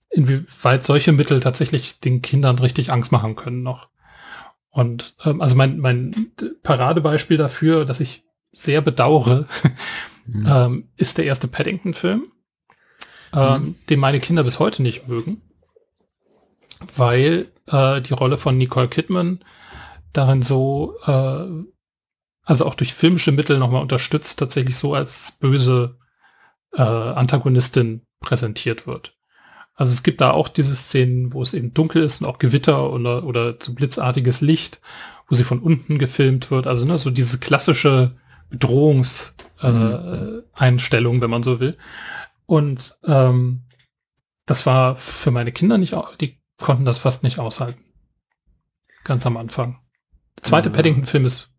[SPEAKER 1] inwieweit solche Mittel tatsächlich den Kindern richtig Angst machen können noch. Und ähm, also mein, mein Paradebeispiel dafür, dass ich sehr bedauere, mhm. ähm, ist der erste Paddington-Film, ähm, mhm. den meine Kinder bis heute nicht mögen, weil äh, die Rolle von Nicole Kidman darin so, äh, also auch durch filmische Mittel nochmal unterstützt, tatsächlich so als böse äh, Antagonistin präsentiert wird. Also es gibt da auch diese Szenen, wo es eben dunkel ist und auch Gewitter oder, oder so blitzartiges Licht, wo sie von unten gefilmt wird. Also ne, so diese klassische Bedrohungseinstellung, äh, wenn man so will. Und ähm, das war für meine Kinder nicht, die konnten das fast nicht aushalten. Ganz am Anfang. Der zweite mhm. Paddington-Film ist,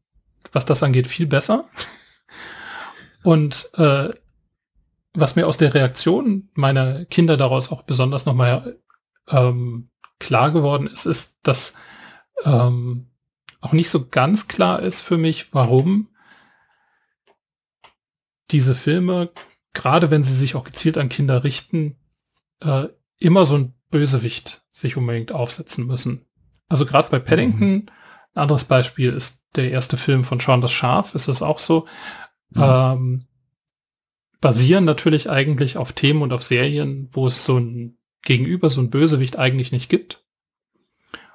[SPEAKER 1] was das angeht, viel besser. Und äh, was mir aus der Reaktion meiner Kinder daraus auch besonders nochmal ähm, klar geworden ist, ist, dass ähm, auch nicht so ganz klar ist für mich, warum diese Filme, gerade wenn sie sich auch gezielt an Kinder richten, äh, immer so ein Bösewicht sich unbedingt aufsetzen müssen. Also gerade bei Paddington, mhm. ein anderes Beispiel ist der erste Film von Sean das Schaf, ist es auch so. Mhm. Ähm, basieren natürlich eigentlich auf Themen und auf Serien, wo es so ein Gegenüber, so ein Bösewicht eigentlich nicht gibt.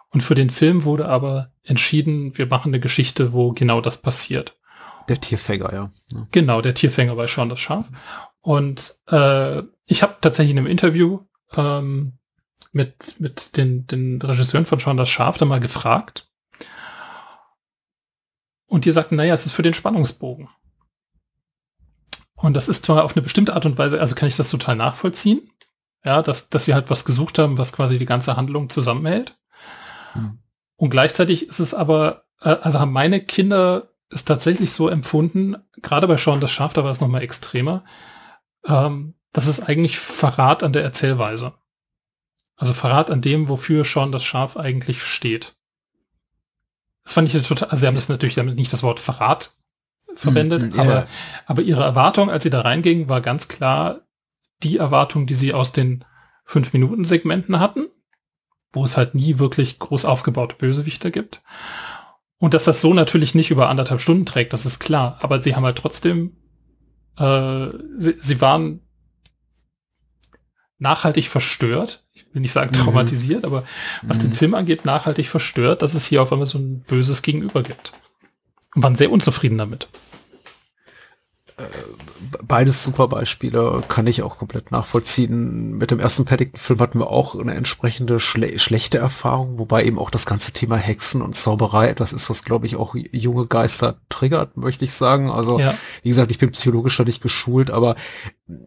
[SPEAKER 1] Und für den Film wurde aber entschieden, wir machen eine Geschichte, wo genau das passiert.
[SPEAKER 2] Der Tierfänger, ja.
[SPEAKER 1] ja. Genau, der Tierfänger bei Sean das Schaf. Und äh, ich habe tatsächlich in einem Interview ähm, mit, mit den, den Regisseuren von Sean das Schaf da mal gefragt. Und die sagten, naja, es ist für den Spannungsbogen. Und das ist zwar auf eine bestimmte Art und Weise, also kann ich das total nachvollziehen, ja, dass, dass sie halt was gesucht haben, was quasi die ganze Handlung zusammenhält. Mhm. Und gleichzeitig ist es aber, äh, also haben meine Kinder es tatsächlich so empfunden, gerade bei Sean das Schaf, da war es nochmal extremer, ähm, das ist eigentlich Verrat an der Erzählweise. Also Verrat an dem, wofür Sean das Schaf eigentlich steht. Das fand ich total, also sie haben das natürlich damit nicht das Wort Verrat verwendet, mm, yeah. aber, aber ihre Erwartung, als sie da reingingen, war ganz klar die Erwartung, die sie aus den fünf Minuten Segmenten hatten, wo es halt nie wirklich groß aufgebaute Bösewichter gibt. Und dass das so natürlich nicht über anderthalb Stunden trägt, das ist klar. Aber sie haben halt trotzdem, äh, sie, sie waren nachhaltig verstört. Ich will nicht sagen mhm. traumatisiert, mhm. aber was mhm. den Film angeht, nachhaltig verstört, dass es hier auf einmal so ein böses Gegenüber gibt. Und waren sehr unzufrieden damit.
[SPEAKER 2] Äh, beides super Beispiele, kann ich auch komplett nachvollziehen. Mit dem ersten Paddington-Film hatten wir auch eine entsprechende schle schlechte Erfahrung, wobei eben auch das ganze Thema Hexen und Zauberei etwas ist, was glaube ich auch junge Geister triggert, möchte ich sagen. Also ja. wie gesagt, ich bin psychologisch da nicht geschult, aber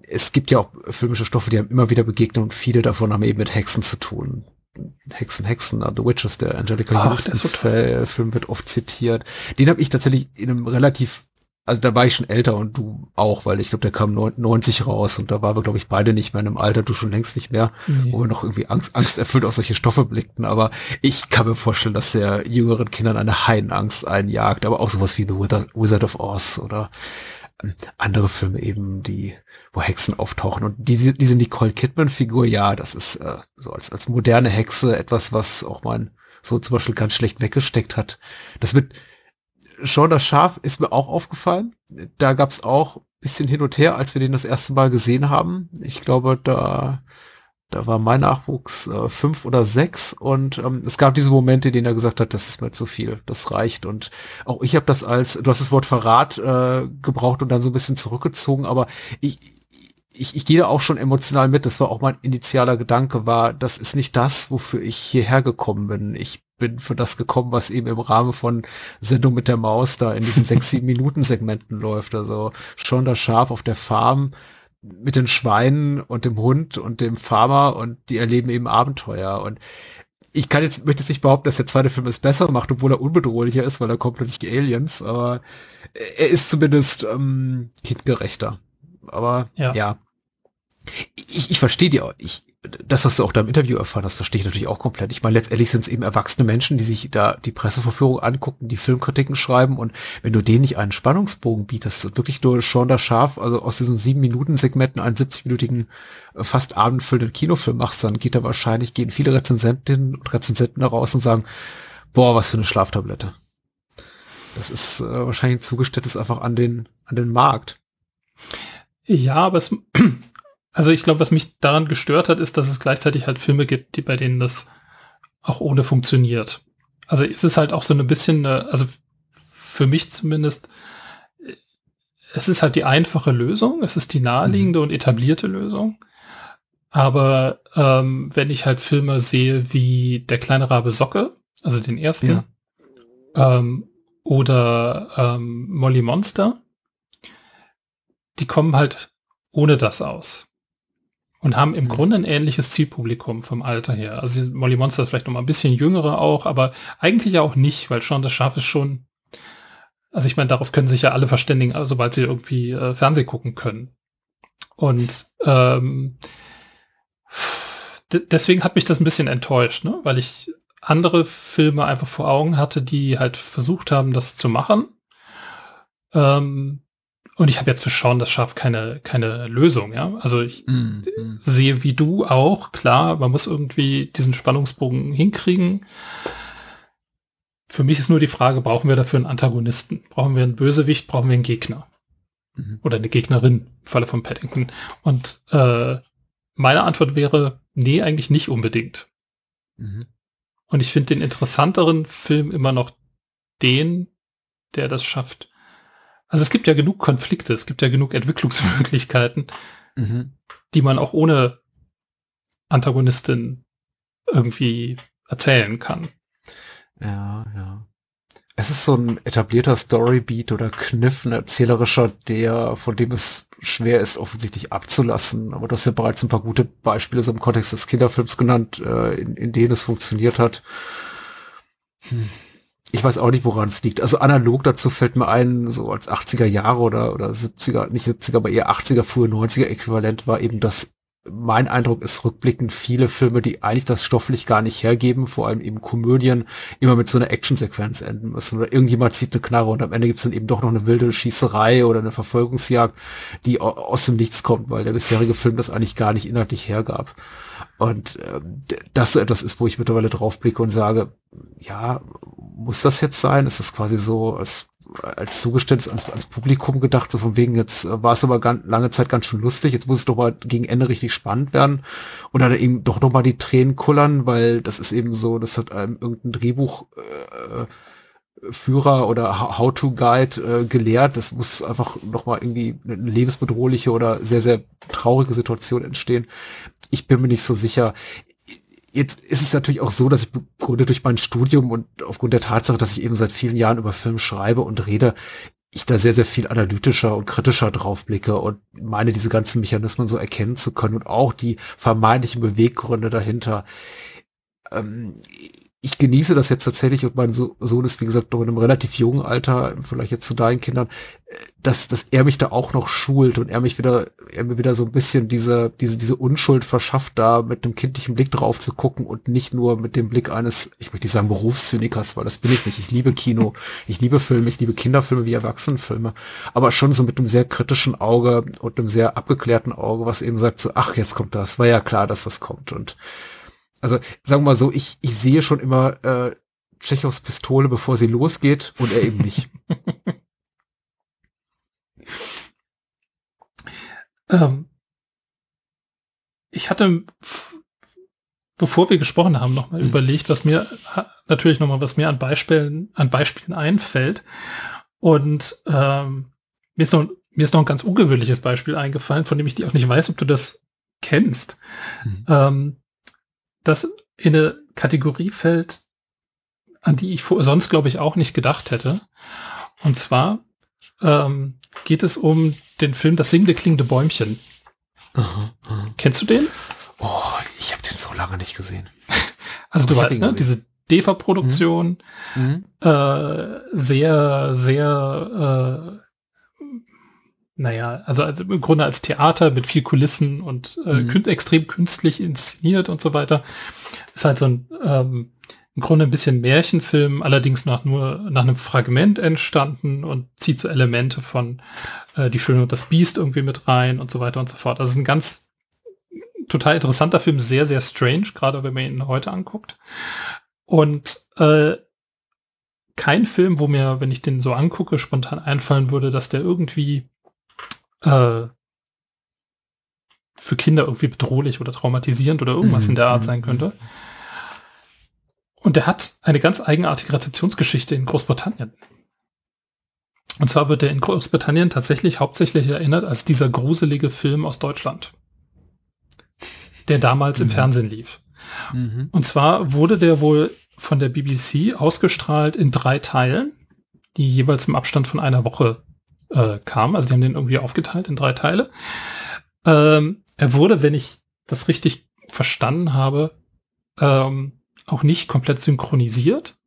[SPEAKER 2] es gibt ja auch filmische Stoffe, die haben immer wieder begegnet und viele davon haben eben mit Hexen zu tun. Hexen, Hexen, The Witches, der Angelica Houston Film wird oft zitiert. Den habe ich tatsächlich in einem relativ also da war ich schon älter und du auch, weil ich glaube, der kam 90 raus und da waren wir, glaube ich, beide nicht mehr in einem Alter, du schon längst nicht mehr, nee. wo wir noch irgendwie Angst, Angst erfüllt auf solche Stoffe blickten. Aber ich kann mir vorstellen, dass der jüngeren Kindern eine Heidenangst einjagt, aber auch sowas wie The Wizard of Oz oder andere Filme eben, die, wo Hexen auftauchen. Und diese, diese Nicole Kidman-Figur, ja, das ist äh, so als, als moderne Hexe etwas, was auch mein so zum Beispiel ganz schlecht weggesteckt hat. Das mit Sean das Schaf ist mir auch aufgefallen. Da gab's auch bisschen hin und her, als wir den das erste Mal gesehen haben. Ich glaube, da da war mein Nachwuchs äh, fünf oder sechs und ähm, es gab diese Momente, in denen er gesagt hat, das ist mir zu viel, das reicht. Und auch ich habe das als, du hast das Wort Verrat äh, gebraucht und dann so ein bisschen zurückgezogen, aber ich, ich, ich gehe da auch schon emotional mit. Das war auch mein initialer Gedanke, war, das ist nicht das, wofür ich hierher gekommen bin. Ich bin für das gekommen, was eben im Rahmen von Sendung mit der Maus da in diesen sechs, sieben Minuten Segmenten läuft. Also schon das Schaf auf der Farm, mit den Schweinen und dem Hund und dem Farmer und die erleben eben Abenteuer und ich kann jetzt, möchte jetzt nicht behaupten, dass der zweite Film es besser macht, obwohl er unbedrohlicher ist, weil er kommt plötzlich die Aliens, aber er ist zumindest ähm, kindgerechter. Aber ja. ja. Ich, ich verstehe dir auch. Ich, das, was du auch da im Interview erfahren hast, verstehe ich natürlich auch komplett. Ich meine, letztendlich sind es eben erwachsene Menschen, die sich da die Presseverführung angucken, die Filmkritiken schreiben und wenn du denen nicht einen Spannungsbogen bietest wirklich nur Sean da Scharf, also aus diesen sieben Minuten Segmenten einen 70-minütigen, äh, fast abendfüllenden Kinofilm machst, dann geht da wahrscheinlich, gehen viele Rezensentinnen und Rezensenten da raus und sagen, boah, was für eine Schlaftablette. Das ist äh, wahrscheinlich ein zugeständnis einfach an den, an den Markt.
[SPEAKER 1] Ja, aber es, also ich glaube, was mich daran gestört hat, ist, dass es gleichzeitig halt Filme gibt, die bei denen das auch ohne funktioniert. Also es ist halt auch so ein bisschen, also für mich zumindest, es ist halt die einfache Lösung, es ist die naheliegende mhm. und etablierte Lösung. Aber ähm, wenn ich halt Filme sehe wie Der kleine Rabe Socke, also den ersten, ja. ähm, oder ähm, Molly Monster, die kommen halt ohne das aus und haben im mhm. Grunde ein ähnliches Zielpublikum vom Alter her. Also Molly Monster ist vielleicht noch mal ein bisschen jüngere auch, aber eigentlich auch nicht, weil schon das Schaf ist schon, also ich meine, darauf können sich ja alle verständigen, also sobald sie irgendwie äh, Fernseh gucken können. Und ähm, deswegen hat mich das ein bisschen enttäuscht, ne? weil ich andere Filme einfach vor Augen hatte, die halt versucht haben, das zu machen. Ähm, und ich habe jetzt für Sean das Schaf keine, keine Lösung, ja. Also ich mm, mm. sehe wie du auch, klar, man muss irgendwie diesen Spannungsbogen hinkriegen. Für mich ist nur die Frage, brauchen wir dafür einen Antagonisten? Brauchen wir einen Bösewicht? Brauchen wir einen Gegner? Mhm. Oder eine Gegnerin im Falle von Paddington. Und äh, meine Antwort wäre, nee, eigentlich nicht unbedingt. Mhm. Und ich finde den interessanteren Film immer noch den, der das schafft, also es gibt ja genug Konflikte, es gibt ja genug Entwicklungsmöglichkeiten, mhm. die man auch ohne Antagonistin irgendwie erzählen kann.
[SPEAKER 2] Ja, ja. Es ist so ein etablierter Storybeat oder Kniff, ein erzählerischer, der, von dem es schwer ist, offensichtlich abzulassen. Aber du hast ja bereits ein paar gute Beispiele so im Kontext des Kinderfilms genannt, äh, in, in denen es funktioniert hat. Hm ich weiß auch nicht, woran es liegt. Also analog dazu fällt mir ein, so als 80er Jahre oder, oder 70er, nicht 70er, aber eher 80er, frühe 90er Äquivalent war eben das, mein Eindruck ist rückblickend viele Filme, die eigentlich das stofflich gar nicht hergeben, vor allem eben Komödien, immer mit so einer Actionsequenz enden müssen. Oder irgendjemand zieht eine Knarre und am Ende gibt's dann eben doch noch eine wilde Schießerei oder eine Verfolgungsjagd, die aus dem Nichts kommt, weil der bisherige Film das eigentlich gar nicht inhaltlich hergab. Und äh, das so etwas ist, wo ich mittlerweile drauf blicke und sage, ja, muss das jetzt sein? Ist das quasi so als, als Zugeständnis ans, ans Publikum gedacht, so von wegen, jetzt äh, war es aber ganz, lange Zeit ganz schön lustig, jetzt muss es doch mal gegen Ende richtig spannend werden. Oder eben doch noch mal die Tränen kullern, weil das ist eben so, das hat einem irgendein Drehbuch äh, Führer oder How-to-Guide äh, gelehrt. Das muss einfach noch mal irgendwie eine lebensbedrohliche oder sehr, sehr traurige Situation entstehen. Ich bin mir nicht so sicher. Jetzt ist es natürlich auch so, dass ich Grunde durch mein Studium und aufgrund der Tatsache, dass ich eben seit vielen Jahren über Film schreibe und rede, ich da sehr, sehr viel analytischer und kritischer drauf blicke und meine, diese ganzen Mechanismen so erkennen zu können und auch die vermeintlichen Beweggründe dahinter. Ähm, ich genieße das jetzt tatsächlich und mein Sohn ist, wie gesagt, noch in einem relativ jungen Alter, vielleicht jetzt zu deinen Kindern, dass, dass er mich da auch noch schult und er mich wieder, er mir wieder so ein bisschen diese, diese, diese Unschuld verschafft, da mit einem kindlichen Blick drauf zu gucken und nicht nur mit dem Blick eines, ich möchte nicht sagen Berufszynikers, weil das bin ich nicht. Ich liebe Kino, ich liebe Filme, ich liebe Kinderfilme wie Erwachsenenfilme, aber schon so mit einem sehr kritischen Auge und einem sehr abgeklärten Auge, was eben sagt so, ach, jetzt kommt das, war ja klar, dass das kommt und Also sagen wir mal so, ich, ich sehe schon immer äh, Tschechows Pistole, bevor sie losgeht und er eben nicht.
[SPEAKER 1] ähm, ich hatte, bevor wir gesprochen haben, nochmal mhm. überlegt, was mir natürlich nochmal, was mir an Beispielen, an Beispielen einfällt. Und ähm, mir, ist noch, mir ist noch ein ganz ungewöhnliches Beispiel eingefallen, von dem ich auch nicht weiß, ob du das kennst. Mhm. Ähm, das in eine Kategorie fällt, an die ich sonst, glaube ich, auch nicht gedacht hätte. Und zwar ähm, geht es um den Film Das singende klingende Bäumchen. Aha, aha. Kennst du den?
[SPEAKER 2] Oh, ich habe den so lange nicht gesehen.
[SPEAKER 1] Also du weißt, ne, diese DEFA-Produktion, mhm. mhm. äh, sehr, sehr, äh, naja, also, also im Grunde als Theater mit viel Kulissen und äh, mhm. extrem künstlich inszeniert und so weiter. Ist halt so ein ähm, im Grunde ein bisschen Märchenfilm, allerdings nach nur nach einem Fragment entstanden und zieht so Elemente von äh, Die Schöne und das Biest irgendwie mit rein und so weiter und so fort. Also es ist ein ganz total interessanter Film, sehr, sehr strange, gerade wenn man ihn heute anguckt. Und äh, kein Film, wo mir, wenn ich den so angucke, spontan einfallen würde, dass der irgendwie äh, für Kinder irgendwie bedrohlich oder traumatisierend oder irgendwas mhm. in der Art sein könnte. Und der hat eine ganz eigenartige Rezeptionsgeschichte in Großbritannien. Und zwar wird er in Großbritannien tatsächlich hauptsächlich erinnert als dieser gruselige Film aus Deutschland, der damals mhm. im Fernsehen lief. Mhm. Und zwar wurde der wohl von der BBC ausgestrahlt in drei Teilen, die jeweils im Abstand von einer Woche äh, kamen. Also die haben den irgendwie aufgeteilt in drei Teile. Ähm, er wurde, wenn ich das richtig verstanden habe, ähm, auch nicht komplett synchronisiert,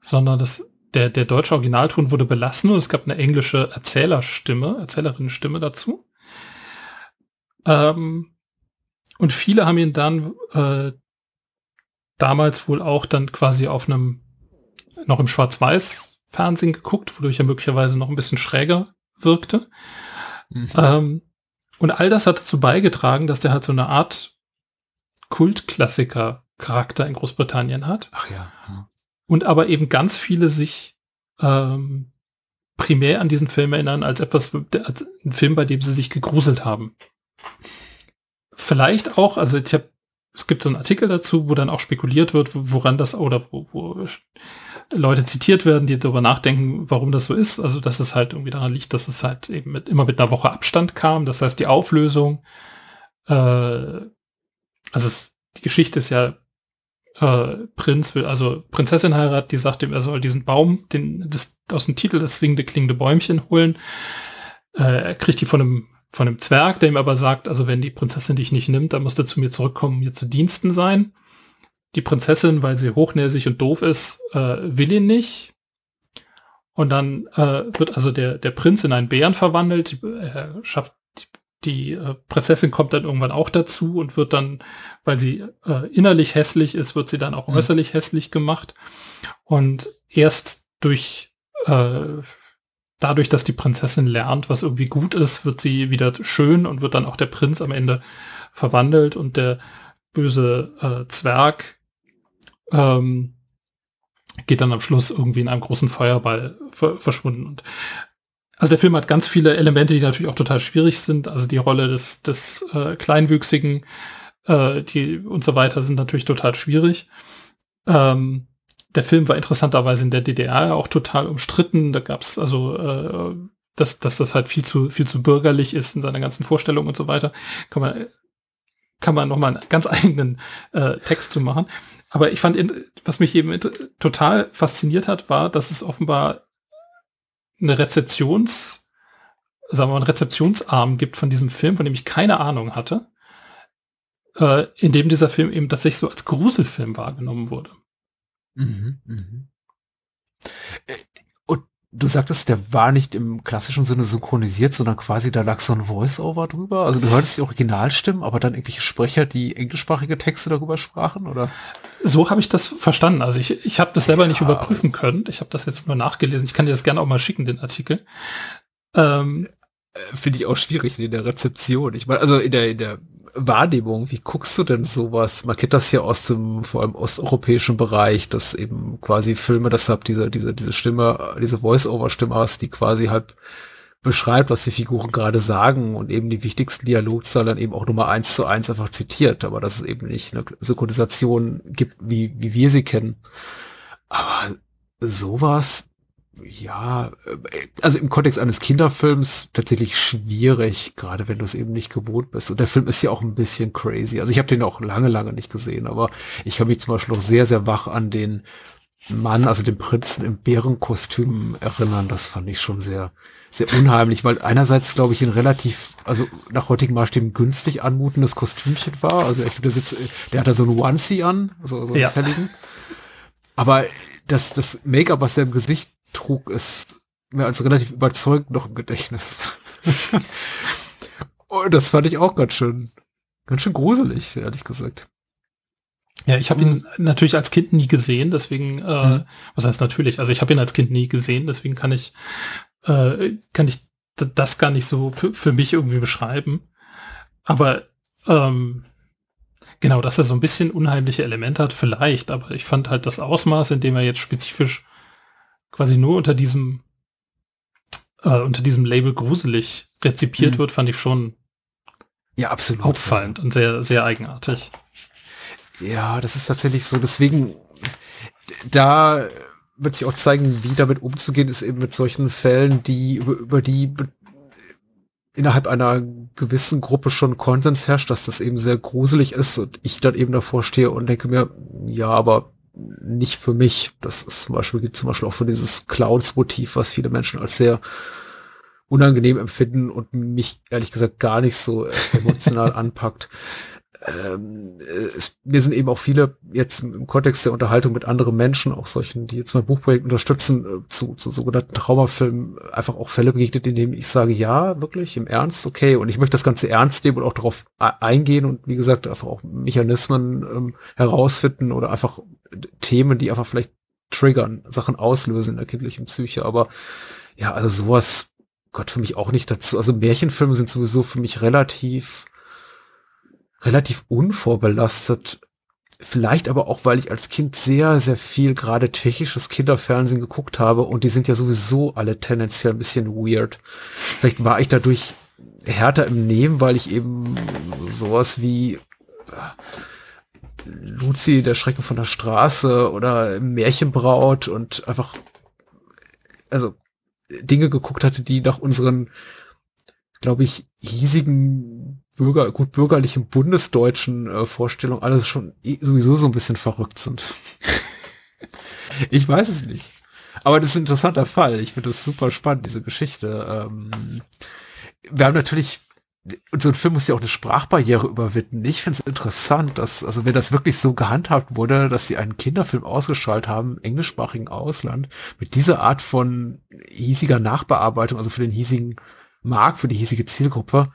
[SPEAKER 1] sondern das, der, der deutsche Originalton wurde belassen und es gab eine englische Erzählerstimme, Erzählerinnenstimme dazu. Ähm, und viele haben ihn dann äh, damals wohl auch dann quasi auf einem, noch im Schwarz-Weiß-Fernsehen geguckt, wodurch er möglicherweise noch ein bisschen schräger wirkte. Mhm. Ähm, und all das hat dazu beigetragen, dass der halt so eine Art Kultklassiker Charakter in Großbritannien hat.
[SPEAKER 2] Ach ja.
[SPEAKER 1] Und aber eben ganz viele sich ähm, primär an diesen Film erinnern als etwas, als ein Film, bei dem sie sich gegruselt haben. Vielleicht auch, also ich habe, es gibt so einen Artikel dazu, wo dann auch spekuliert wird, woran das oder wo, wo Leute zitiert werden, die darüber nachdenken, warum das so ist. Also dass es halt irgendwie daran liegt, dass es halt eben mit, immer mit einer Woche Abstand kam. Das heißt, die Auflösung, äh, also es, die Geschichte ist ja äh, Prinz will, also Prinzessin heiratet, die sagt ihm, er soll diesen Baum, den, das, aus dem Titel das singende klingende Bäumchen holen. Äh, er kriegt die von einem, von einem Zwerg, der ihm aber sagt, also wenn die Prinzessin dich nicht nimmt, dann musst du zu mir zurückkommen, mir zu Diensten sein. Die Prinzessin, weil sie hochnäsig und doof ist, äh, will ihn nicht. Und dann äh, wird also der, der Prinz in einen Bären verwandelt. Er schafft die äh, Prinzessin kommt dann irgendwann auch dazu und wird dann, weil sie äh, innerlich hässlich ist, wird sie dann auch mhm. äußerlich hässlich gemacht. Und erst durch äh, dadurch, dass die Prinzessin lernt, was irgendwie gut ist, wird sie wieder schön und wird dann auch der Prinz am Ende verwandelt und der böse äh, Zwerg ähm, geht dann am Schluss irgendwie in einem großen Feuerball verschwunden. Und also der Film hat ganz viele Elemente, die natürlich auch total schwierig sind. Also die Rolle des, des äh, Kleinwüchsigen äh, die und so weiter sind natürlich total schwierig. Ähm, der Film war interessanterweise in der DDR auch total umstritten. Da gab es also, äh, dass, dass das halt viel zu, viel zu bürgerlich ist in seiner ganzen Vorstellung und so weiter. Kann man, kann man nochmal einen ganz eigenen äh, Text zu machen. Aber ich fand, was mich eben total fasziniert hat, war, dass es offenbar eine Rezeptions, sagen wir mal, einen Rezeptionsarm gibt von diesem Film, von dem ich keine Ahnung hatte, äh, in dem dieser Film eben tatsächlich so als Gruselfilm wahrgenommen wurde. Mhm,
[SPEAKER 2] mh. Du sagtest, der war nicht im klassischen Sinne synchronisiert, sondern quasi da lag so ein Voice-Over drüber. Also du hörtest die Originalstimmen, aber dann irgendwelche Sprecher, die englischsprachige Texte darüber sprachen, oder?
[SPEAKER 1] So habe ich das verstanden. Also ich, ich habe das selber ja, nicht überprüfen können. Ich habe das jetzt nur nachgelesen. Ich kann dir das gerne auch mal schicken, den Artikel.
[SPEAKER 2] Ähm, äh, Finde ich auch schwierig in der Rezeption. Ich meine, also in der, in der Wahrnehmung, wie guckst du denn sowas? Man kennt das ja aus dem, vor allem osteuropäischen Bereich, dass eben quasi Filme deshalb diese, diese, diese Stimme, diese Voice-Over-Stimme hast, die quasi halt beschreibt, was die Figuren gerade sagen und eben die wichtigsten Dialogzeilen eben auch nur mal eins zu eins einfach zitiert, aber dass es eben nicht eine Synchronisation gibt, wie, wie wir sie kennen. Aber sowas, ja, äh, also im Kontext eines Kinderfilms tatsächlich schwierig, gerade wenn du es eben nicht gewohnt bist. Und der Film ist ja auch ein bisschen crazy. Also ich habe den auch lange, lange nicht gesehen, aber ich kann mich zum Beispiel noch sehr, sehr wach an den Mann, also den Prinzen im Bärenkostüm erinnern. Das fand ich schon sehr, sehr unheimlich, weil einerseits, glaube ich, ein relativ, also nach heutigen Maßstäben günstig anmutendes Kostümchen war. Also ich der sitzt, der hat da so einen Onesie an, so, so einen ja. fälligen. Aber das, das Make-up, was er im Gesicht trug, ist mir als relativ überzeugend noch im Gedächtnis. Und das fand ich auch ganz schön, ganz schön gruselig, ehrlich gesagt.
[SPEAKER 1] Ja, ich habe ihn natürlich als Kind nie gesehen, deswegen, äh, mhm. was heißt natürlich, also ich habe ihn als Kind nie gesehen, deswegen kann ich äh, kann ich das gar nicht so für, für mich irgendwie beschreiben. Aber ähm, genau, dass er so ein bisschen unheimliche Elemente hat, vielleicht, aber ich fand halt das Ausmaß, in dem er jetzt spezifisch quasi nur unter diesem äh, unter diesem Label gruselig rezipiert mhm. wird, fand ich schon
[SPEAKER 2] ja absolut
[SPEAKER 1] auffallend ja. und sehr sehr eigenartig.
[SPEAKER 2] Ja, das ist tatsächlich so. Deswegen da wird sich auch zeigen, wie damit umzugehen ist eben mit solchen Fällen, die über, über die innerhalb einer gewissen Gruppe schon Konsens herrscht, dass das eben sehr gruselig ist und ich dann eben davor stehe und denke mir, ja, aber nicht für mich. Das ist zum Beispiel, gibt zum Beispiel auch von dieses Clowns-Motiv, was viele Menschen als sehr unangenehm empfinden und mich ehrlich gesagt gar nicht so emotional anpackt ähm, es, mir sind eben auch viele jetzt im Kontext der Unterhaltung mit anderen Menschen, auch solchen, die jetzt mein Buchprojekt unterstützen, äh, zu, zu sogenannten Traumafilmen einfach auch Fälle begegnet, in denen ich sage, ja, wirklich, im Ernst, okay, und ich möchte das Ganze ernst nehmen und auch darauf eingehen und wie gesagt, einfach auch Mechanismen ähm, herausfinden oder einfach Themen, die einfach vielleicht triggern, Sachen auslösen in der kindlichen Psyche, aber ja, also sowas Gott für mich auch nicht dazu. Also Märchenfilme sind sowieso für mich relativ relativ unvorbelastet. Vielleicht aber auch, weil ich als Kind sehr, sehr viel gerade tschechisches Kinderfernsehen geguckt habe und die sind ja sowieso alle tendenziell ein bisschen weird. Vielleicht war ich dadurch härter im Nehmen, weil ich eben sowas wie äh, Luzi, der Schrecken von der Straße oder Märchenbraut und einfach, also Dinge geguckt hatte, die nach unseren, glaube ich, hiesigen Bürger, gut bürgerlichen bundesdeutschen äh, Vorstellungen alles schon sowieso so ein bisschen verrückt sind. ich weiß es nicht. Aber das ist ein interessanter Fall. Ich finde das super spannend, diese Geschichte. Ähm, wir haben natürlich, so ein Film muss ja auch eine Sprachbarriere überwinden. Ich finde es interessant, dass, also wenn das wirklich so gehandhabt wurde, dass sie einen Kinderfilm ausgestrahlt haben, im englischsprachigen Ausland, mit dieser Art von hiesiger Nachbearbeitung, also für den hiesigen Markt, für die hiesige Zielgruppe,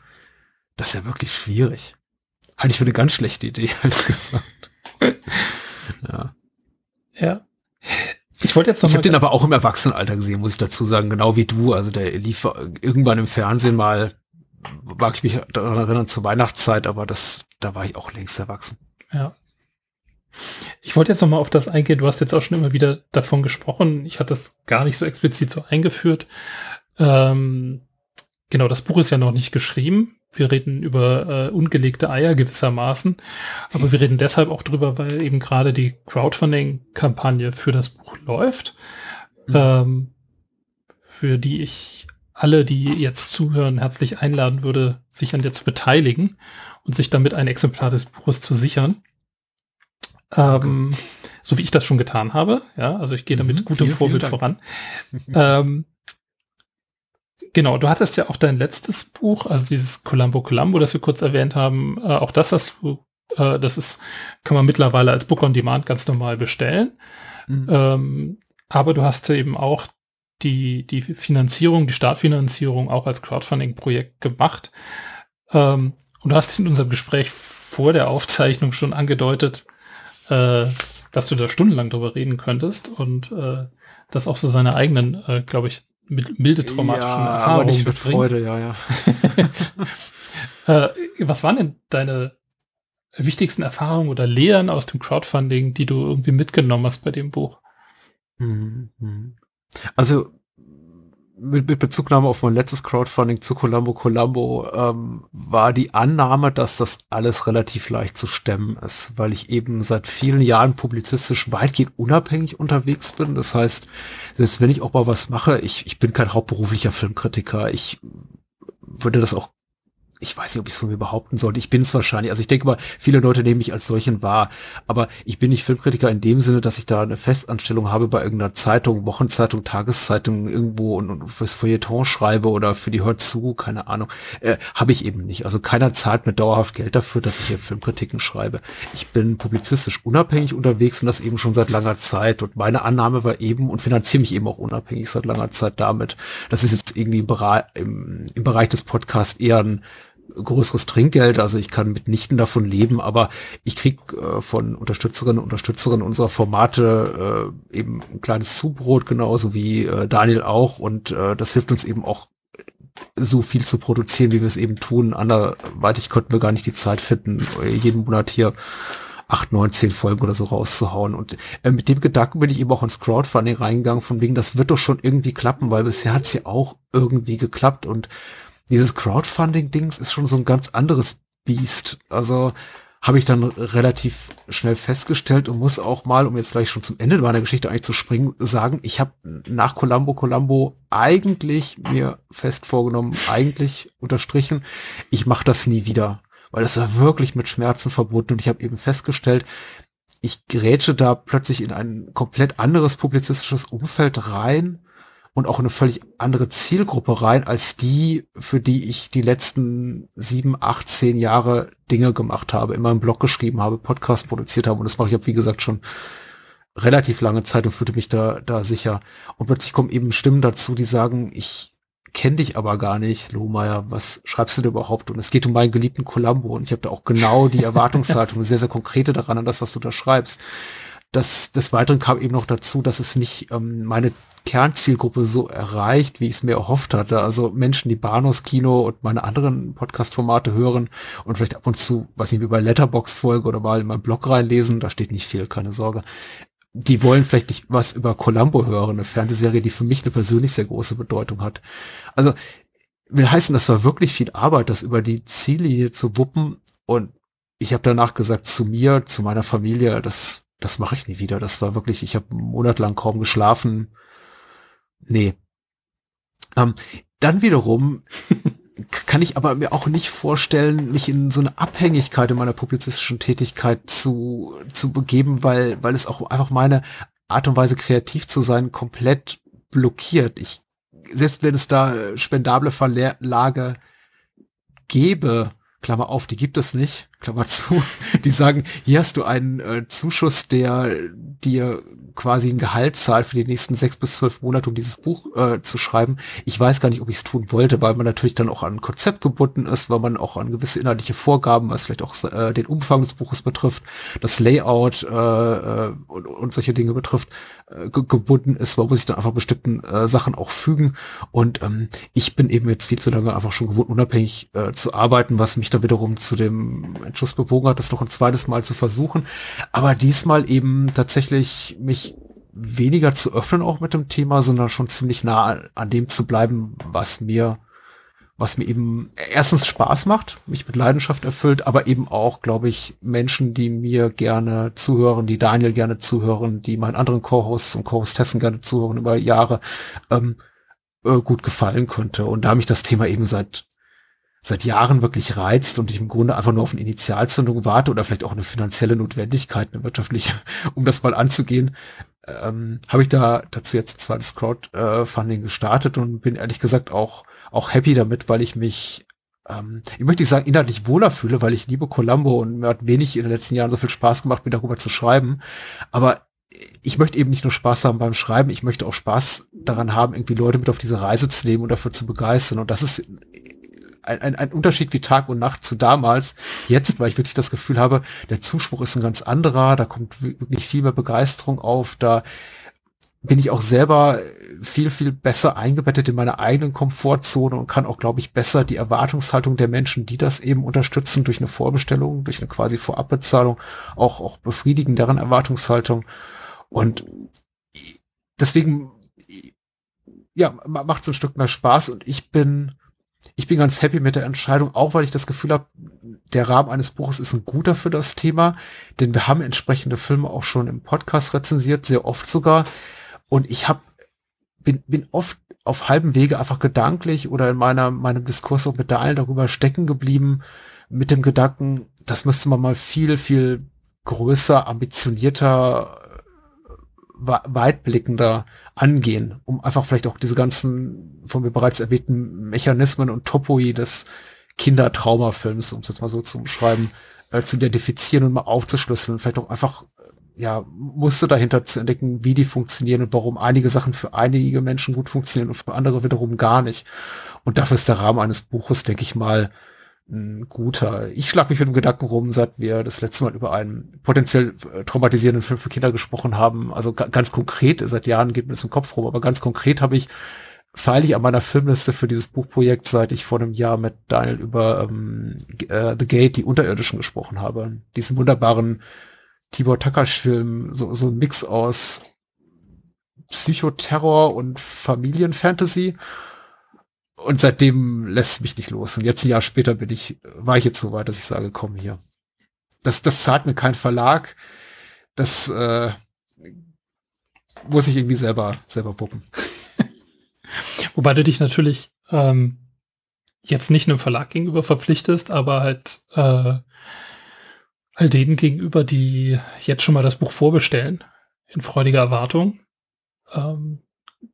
[SPEAKER 2] das ist ja wirklich schwierig. Halte ich für eine ganz schlechte Idee, ehrlich gesagt.
[SPEAKER 1] ja. Ja. Ich wollte jetzt noch
[SPEAKER 2] Ich habe den aber auch im Erwachsenenalter gesehen, muss ich dazu sagen, genau wie du. Also der lief irgendwann im Fernsehen mal, mag ich mich daran erinnern, zur Weihnachtszeit, aber das, da war ich auch längst erwachsen.
[SPEAKER 1] Ja. Ich wollte jetzt noch mal auf das eingehen. Du hast jetzt auch schon immer wieder davon gesprochen. Ich hatte das gar nicht so explizit so eingeführt. Ähm, genau, das Buch ist ja noch nicht geschrieben. Wir reden über äh, ungelegte Eier gewissermaßen, aber wir reden deshalb auch drüber, weil eben gerade die Crowdfunding-Kampagne für das Buch läuft, mhm. ähm, für die ich alle, die jetzt zuhören, herzlich einladen würde, sich an der zu beteiligen und sich damit ein Exemplar des Buches zu sichern. Ähm, so wie ich das schon getan habe. Ja, also ich gehe damit mhm, gutem Vorbild voran. ähm, Genau, du hattest ja auch dein letztes Buch, also dieses Columbo Columbo, das wir kurz erwähnt haben, äh, auch das hast du, äh, das ist, kann man mittlerweile als Book on Demand ganz normal bestellen. Mhm. Ähm, aber du hast eben auch die, die Finanzierung, die Startfinanzierung auch als Crowdfunding-Projekt gemacht. Ähm, und du hast in unserem Gespräch vor der Aufzeichnung schon angedeutet, äh, dass du da stundenlang drüber reden könntest und äh, das auch so seine eigenen, äh, glaube ich, mit milde traumatischen ja, Erfahrungen aber nicht mit
[SPEAKER 2] Freude, ja, ja.
[SPEAKER 1] Äh, was waren denn deine wichtigsten Erfahrungen oder Lehren aus dem Crowdfunding, die du irgendwie mitgenommen hast bei dem Buch?
[SPEAKER 2] Mhm, mhm. Also mit, mit Bezugnahme auf mein letztes Crowdfunding zu Columbo Columbo ähm, war die Annahme, dass das alles relativ leicht zu stemmen ist, weil ich eben seit vielen Jahren publizistisch weitgehend unabhängig unterwegs bin. Das heißt, selbst wenn ich auch mal was mache, ich, ich bin kein hauptberuflicher Filmkritiker. Ich würde das auch ich weiß nicht, ob ich es von mir behaupten sollte. Ich bin es wahrscheinlich. Also ich denke mal, viele Leute nehmen mich als solchen wahr. Aber ich bin nicht Filmkritiker in dem Sinne, dass ich da eine Festanstellung habe bei irgendeiner Zeitung, Wochenzeitung, Tageszeitung irgendwo und, und fürs Feuilleton schreibe oder für die Hört zu, keine Ahnung. Äh, habe ich eben nicht. Also keiner zahlt mir dauerhaft Geld dafür, dass ich hier Filmkritiken schreibe. Ich bin publizistisch unabhängig unterwegs und das eben schon seit langer Zeit. Und meine Annahme war eben und finanziere mich eben auch unabhängig seit langer Zeit damit. Das ist jetzt irgendwie im im, im Bereich des Podcasts eher ein größeres Trinkgeld, also ich kann mitnichten davon leben, aber ich krieg äh, von Unterstützerinnen und Unterstützerinnen unserer Formate äh, eben ein kleines Zubrot, genauso wie äh, Daniel auch und äh, das hilft uns eben auch so viel zu produzieren, wie wir es eben tun. Anderweitig konnten wir gar nicht die Zeit finden, jeden Monat hier acht, neun, zehn Folgen oder so rauszuhauen. Und äh, mit dem Gedanken bin ich eben auch ins Crowdfunding reingegangen, von wegen, das wird doch schon irgendwie klappen, weil bisher hat es ja auch irgendwie geklappt und dieses Crowdfunding-Dings ist schon so ein ganz anderes Biest. Also habe ich dann relativ schnell festgestellt und muss auch mal, um jetzt gleich schon zum Ende meiner Geschichte eigentlich zu springen, sagen, ich habe nach Columbo Columbo eigentlich mir fest vorgenommen, eigentlich unterstrichen, ich mache das nie wieder, weil das war wirklich mit Schmerzen verbunden und ich habe eben festgestellt, ich grätsche da plötzlich in ein komplett anderes publizistisches Umfeld rein, und auch eine völlig andere Zielgruppe rein, als die, für die ich die letzten sieben, acht, zehn Jahre Dinge gemacht habe, immer im Blog geschrieben habe, Podcast produziert habe. Und das mache ich, wie gesagt, schon relativ lange Zeit und fühlte mich da, da sicher. Und plötzlich kommen eben Stimmen dazu, die sagen, ich kenne dich aber gar nicht, Lohmeier, was schreibst du denn überhaupt? Und es geht um meinen geliebten Columbo und ich habe da auch genau die Erwartungshaltung, sehr, sehr konkrete daran an das, was du da schreibst. Das, des Weiteren kam eben noch dazu, dass es nicht ähm, meine Kernzielgruppe so erreicht, wie ich es mir erhofft hatte. Also Menschen, die Banos Kino und meine anderen Podcast-Formate hören und vielleicht ab und zu, weiß nicht, wie bei Letterbox folge oder mal in meinen Blog reinlesen, da steht nicht viel, keine Sorge. Die wollen vielleicht nicht was über Columbo hören, eine Fernsehserie, die für mich eine persönlich sehr große Bedeutung hat. Also will heißen, das war wirklich viel Arbeit, das über die Ziellinie zu wuppen und ich habe danach gesagt zu mir, zu meiner Familie, das das mache ich nie wieder. Das war wirklich, ich habe monatelang kaum geschlafen, Nee. Ähm, dann wiederum kann ich aber mir auch nicht vorstellen, mich in so eine Abhängigkeit in meiner publizistischen Tätigkeit zu, zu begeben, weil, weil es auch einfach meine Art und Weise kreativ zu sein komplett blockiert. Ich, selbst wenn es da spendable Verlage gäbe, Klammer auf, die gibt es nicht, Klammer zu, die sagen, hier hast du einen äh, Zuschuss, der dir quasi ein Gehalt zahlt für die nächsten sechs bis zwölf Monate, um dieses Buch äh, zu schreiben. Ich weiß gar nicht, ob ich es tun wollte, weil man natürlich dann auch an ein Konzept gebunden ist, weil man auch an gewisse inhaltliche Vorgaben, was vielleicht auch äh, den Umfang des Buches betrifft, das Layout äh, äh und, und solche Dinge betrifft, äh, gebunden ist. Man muss sich dann einfach bestimmten äh, Sachen auch fügen. Und ähm, ich bin eben jetzt viel zu lange einfach schon gewohnt, unabhängig äh, zu arbeiten, was mich da wiederum zu dem Entschluss bewogen hat, das noch ein zweites Mal zu versuchen. Aber diesmal eben tatsächlich mich weniger zu öffnen auch mit dem Thema, sondern schon ziemlich nah an dem zu bleiben, was mir, was mir eben erstens Spaß macht, mich mit Leidenschaft erfüllt, aber eben auch, glaube ich, Menschen, die mir gerne zuhören, die Daniel gerne zuhören, die meinen anderen Co-Hosts und Co-Hostessen gerne zuhören über Jahre, ähm, äh, gut gefallen könnte. Und da mich das Thema eben seit seit Jahren wirklich reizt und ich im Grunde einfach nur auf eine Initialzündung warte oder vielleicht auch eine finanzielle Notwendigkeit, eine wirtschaftliche, um das mal anzugehen, ähm, habe ich da dazu jetzt ein zweites Crowdfunding gestartet und bin ehrlich gesagt auch, auch happy damit, weil ich mich ähm, ich möchte nicht sagen, inhaltlich wohler fühle, weil ich liebe Columbo und mir hat wenig in den letzten Jahren so viel Spaß gemacht, wie darüber zu schreiben. Aber ich möchte eben nicht nur Spaß haben beim Schreiben, ich möchte auch Spaß daran haben, irgendwie Leute mit auf diese Reise zu nehmen und dafür zu begeistern. Und das ist ein, ein, ein Unterschied wie Tag und Nacht zu damals. Jetzt, weil ich wirklich das Gefühl habe, der Zuspruch ist ein ganz anderer, da kommt wirklich viel mehr Begeisterung auf, da bin ich auch selber viel, viel besser eingebettet in meiner eigenen Komfortzone und kann auch, glaube ich, besser die Erwartungshaltung der Menschen, die das eben unterstützen, durch eine Vorbestellung, durch eine quasi Vorabbezahlung, auch, auch befriedigen deren Erwartungshaltung. Und deswegen, ja, macht es ein Stück mehr Spaß und ich bin, ich bin ganz happy mit der Entscheidung, auch weil ich das Gefühl habe, der Rahmen eines Buches ist ein guter für das Thema, denn wir haben entsprechende Filme auch schon im Podcast rezensiert, sehr oft sogar. Und ich habe bin, bin oft auf halbem Wege einfach gedanklich oder in meiner meinem Diskurs auch mit der allen darüber stecken geblieben mit dem Gedanken, das müsste man mal viel viel größer, ambitionierter, weitblickender angehen, um einfach vielleicht auch diese ganzen von mir bereits erwähnten Mechanismen und Topoi des Kindertraumafilms, um es jetzt mal so zu umschreiben, äh, zu identifizieren und mal aufzuschlüsseln, vielleicht auch einfach ja, musste dahinter zu entdecken, wie die funktionieren und warum einige Sachen für einige Menschen gut funktionieren und für andere wiederum gar nicht. Und dafür ist der Rahmen eines Buches, denke ich mal, ein guter. Ich schlag mich mit dem Gedanken rum, seit wir das letzte Mal über einen potenziell äh, traumatisierenden Film für Kinder gesprochen haben. Also ganz konkret, seit Jahren geht mir das im Kopf rum, aber ganz konkret habe ich feile ich an meiner Filmliste für dieses Buchprojekt, seit ich vor einem Jahr mit Daniel über ähm, äh, The Gate, die Unterirdischen gesprochen habe. Diesen wunderbaren Tibor Takasch-Film, so, so ein Mix aus Psychoterror und Familienfantasy. Und seitdem lässt es mich nicht los. Und jetzt ein Jahr später bin ich, war ich jetzt so weit, dass ich sage, komm hier. Das, das zahlt mir kein Verlag. Das äh, muss ich irgendwie selber, selber wuppen.
[SPEAKER 1] Wobei du dich natürlich ähm, jetzt nicht einem Verlag gegenüber verpflichtest, aber halt äh, all denen gegenüber, die jetzt schon mal das Buch vorbestellen, in freudiger Erwartung. Ähm,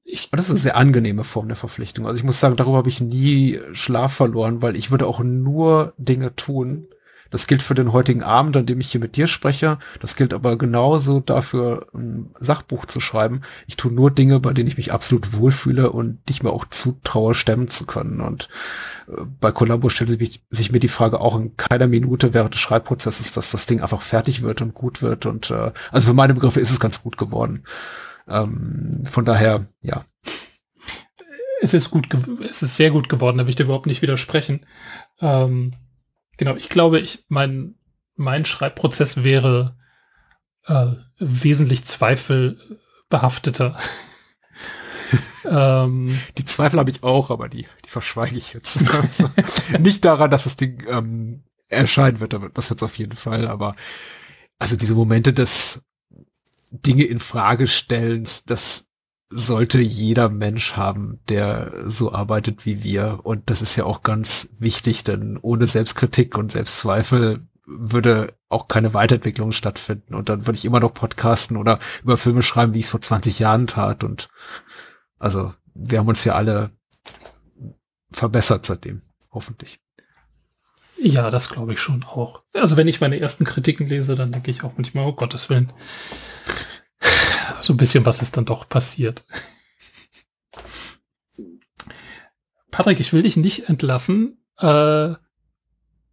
[SPEAKER 2] ich das ist eine sehr angenehme Form der Verpflichtung. Also ich muss sagen, darüber habe ich nie Schlaf verloren, weil ich würde auch nur Dinge tun, das gilt für den heutigen Abend, an dem ich hier mit dir spreche. Das gilt aber genauso dafür, ein Sachbuch zu schreiben. Ich tue nur Dinge, bei denen ich mich absolut wohlfühle und dich mir auch zutraue, stemmen zu können. Und äh, bei Columbo stellt sich, sich, mir die Frage auch in keiner Minute während des Schreibprozesses, dass das Ding einfach fertig wird und gut wird. Und äh, also für meine Begriffe ist es ganz gut geworden. Ähm, von daher, ja.
[SPEAKER 1] Es ist gut, es ist sehr gut geworden, da will ich dir überhaupt nicht widersprechen. Ähm Genau, ich glaube, ich mein mein Schreibprozess wäre äh, wesentlich zweifelbehafteter.
[SPEAKER 2] ähm, die Zweifel habe ich auch, aber die, die verschweige ich jetzt. Also, nicht daran, dass das Ding ähm, erscheinen wird, aber das jetzt auf jeden Fall. Aber also diese Momente des Dinge in Frage stellens, das sollte jeder Mensch haben, der so arbeitet wie wir. Und das ist ja auch ganz wichtig, denn ohne Selbstkritik und Selbstzweifel würde auch keine Weiterentwicklung stattfinden. Und dann würde ich immer noch podcasten oder über Filme schreiben, wie ich es vor 20 Jahren tat. Und also wir haben uns ja alle verbessert seitdem, hoffentlich.
[SPEAKER 1] Ja, das glaube ich schon auch. Also wenn ich meine ersten Kritiken lese, dann denke ich auch manchmal, oh Gottes Willen, so ein bisschen, was ist dann doch passiert. Patrick, ich will dich nicht entlassen, äh,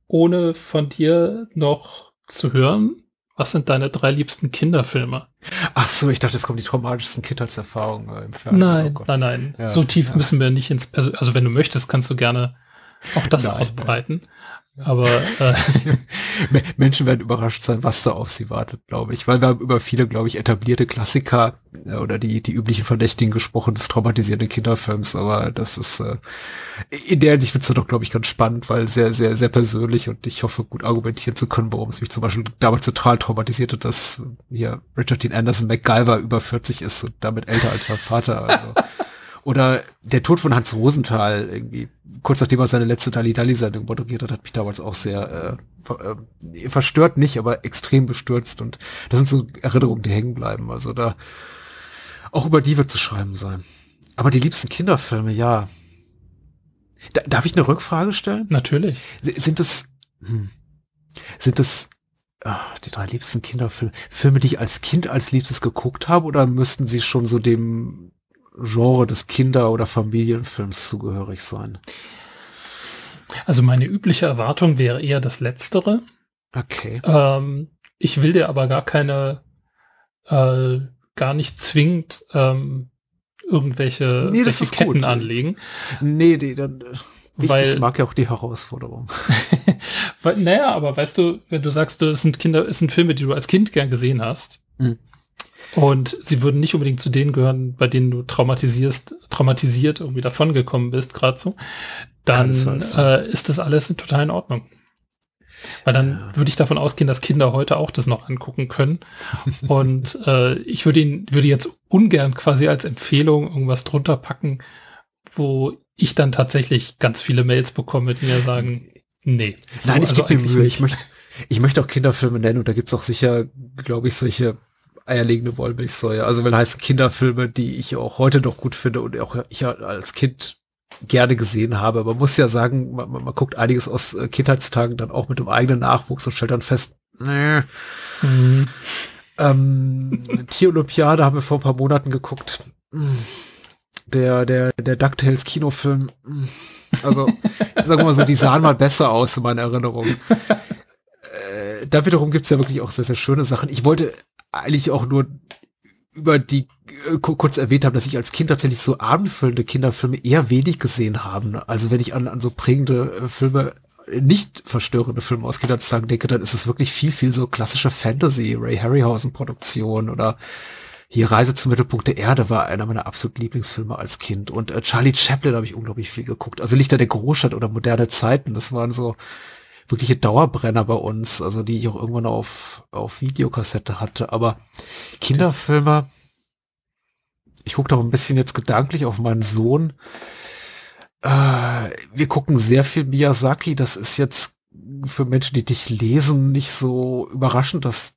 [SPEAKER 1] ohne von dir noch zu hören. Was sind deine drei liebsten Kinderfilme?
[SPEAKER 2] Ach so, ich dachte, es kommen die traumatischsten Kindheitserfahrungen äh, im Fernsehen.
[SPEAKER 1] Nein, oh nein, nein. Ja, so tief ja. müssen wir nicht ins Persön Also wenn du möchtest, kannst du gerne auch das nein, ausbreiten. Nein. Aber äh,
[SPEAKER 2] Menschen werden überrascht sein, was da auf sie wartet, glaube ich. Weil wir haben über viele, glaube ich, etablierte Klassiker äh, oder die, die üblichen Verdächtigen gesprochen des traumatisierenden Kinderfilms. Aber das ist äh, in der Hinsicht wird es doch, glaube ich, ganz spannend, weil sehr, sehr, sehr persönlich und ich hoffe, gut argumentieren zu können, warum es mich zum Beispiel damals total traumatisiert hat, dass hier Richard Dean Anderson MacGyver über 40 ist und damit älter als mein Vater. Also. Oder der Tod von Hans Rosenthal, irgendwie, kurz nachdem er seine letzte Dali-Dali-Sendung moderiert hat, hat mich damals auch sehr äh, äh, verstört nicht, aber extrem bestürzt. Und das sind so Erinnerungen, die hängen bleiben. Also da auch über die wird zu schreiben sein. Aber die liebsten Kinderfilme, ja. Da, darf ich eine Rückfrage stellen?
[SPEAKER 1] Natürlich.
[SPEAKER 2] Sind das, hm, sind das ach, die drei liebsten Kinderfilme, Filme, die ich als Kind als liebstes geguckt habe, oder müssten sie schon so dem Genre des Kinder- oder Familienfilms zugehörig sein?
[SPEAKER 1] Also meine übliche Erwartung wäre eher das Letztere.
[SPEAKER 2] Okay.
[SPEAKER 1] Ähm, ich will dir aber gar keine äh, gar nicht zwingend ähm, irgendwelche
[SPEAKER 2] nee, das
[SPEAKER 1] Ketten
[SPEAKER 2] gut.
[SPEAKER 1] anlegen.
[SPEAKER 2] Nee, nee, dann,
[SPEAKER 1] äh, ich, weil,
[SPEAKER 2] ich mag ja auch die Herausforderung.
[SPEAKER 1] weil, naja, aber weißt du, wenn du sagst, es sind Kinder, es sind Filme, die du als Kind gern gesehen hast, mhm. Und sie würden nicht unbedingt zu denen gehören, bei denen du traumatisierst, traumatisiert irgendwie davongekommen bist, gerade so, dann äh, ist das alles total in Ordnung. Weil dann würde ich davon ausgehen, dass Kinder heute auch das noch angucken können. Und äh, ich würde ihn, würde jetzt ungern quasi als Empfehlung irgendwas drunter packen, wo ich dann tatsächlich ganz viele Mails bekomme, die mir sagen, nee.
[SPEAKER 2] So, Nein, ich also gebe mir Mühe. Ich möchte, ich möchte auch Kinderfilme nennen und da gibt's auch sicher, glaube ich, solche eierlegende Wollmilchsäue. Also wenn heißt Kinderfilme, die ich auch heute noch gut finde und auch ich als Kind gerne gesehen habe. Man muss ja sagen, man, man guckt einiges aus äh, Kindheitstagen dann auch mit dem eigenen Nachwuchs und stellt dann fest, nee. Mhm. Ähm, Tierolympiade haben wir vor ein paar Monaten geguckt. Der, der, der DuckTales Kinofilm. Also, sagen wir mal so, die sahen mal besser aus in meiner Erinnerung. Äh, da wiederum gibt's ja wirklich auch sehr, sehr schöne Sachen. Ich wollte eigentlich auch nur über die äh, kurz erwähnt haben, dass ich als Kind tatsächlich so abendfüllende Kinderfilme eher wenig gesehen habe. Also wenn ich an, an so prägende äh, Filme, äh, nicht verstörende Filme aus Kinderzeit denke, dann ist es wirklich viel, viel so klassische Fantasy, Ray Harryhausen Produktion oder hier Reise zum Mittelpunkt der Erde war einer meiner absoluten Lieblingsfilme als Kind. Und äh, Charlie Chaplin habe ich unglaublich viel geguckt. Also Lichter der Großstadt oder moderne Zeiten, das waren so wirkliche Dauerbrenner bei uns, also die ich auch irgendwann auf, auf Videokassette hatte. Aber Kinderfilme, ich gucke doch ein bisschen jetzt gedanklich auf meinen Sohn. Äh, wir gucken sehr viel Miyazaki. Das ist jetzt für Menschen, die dich lesen, nicht so überraschend, dass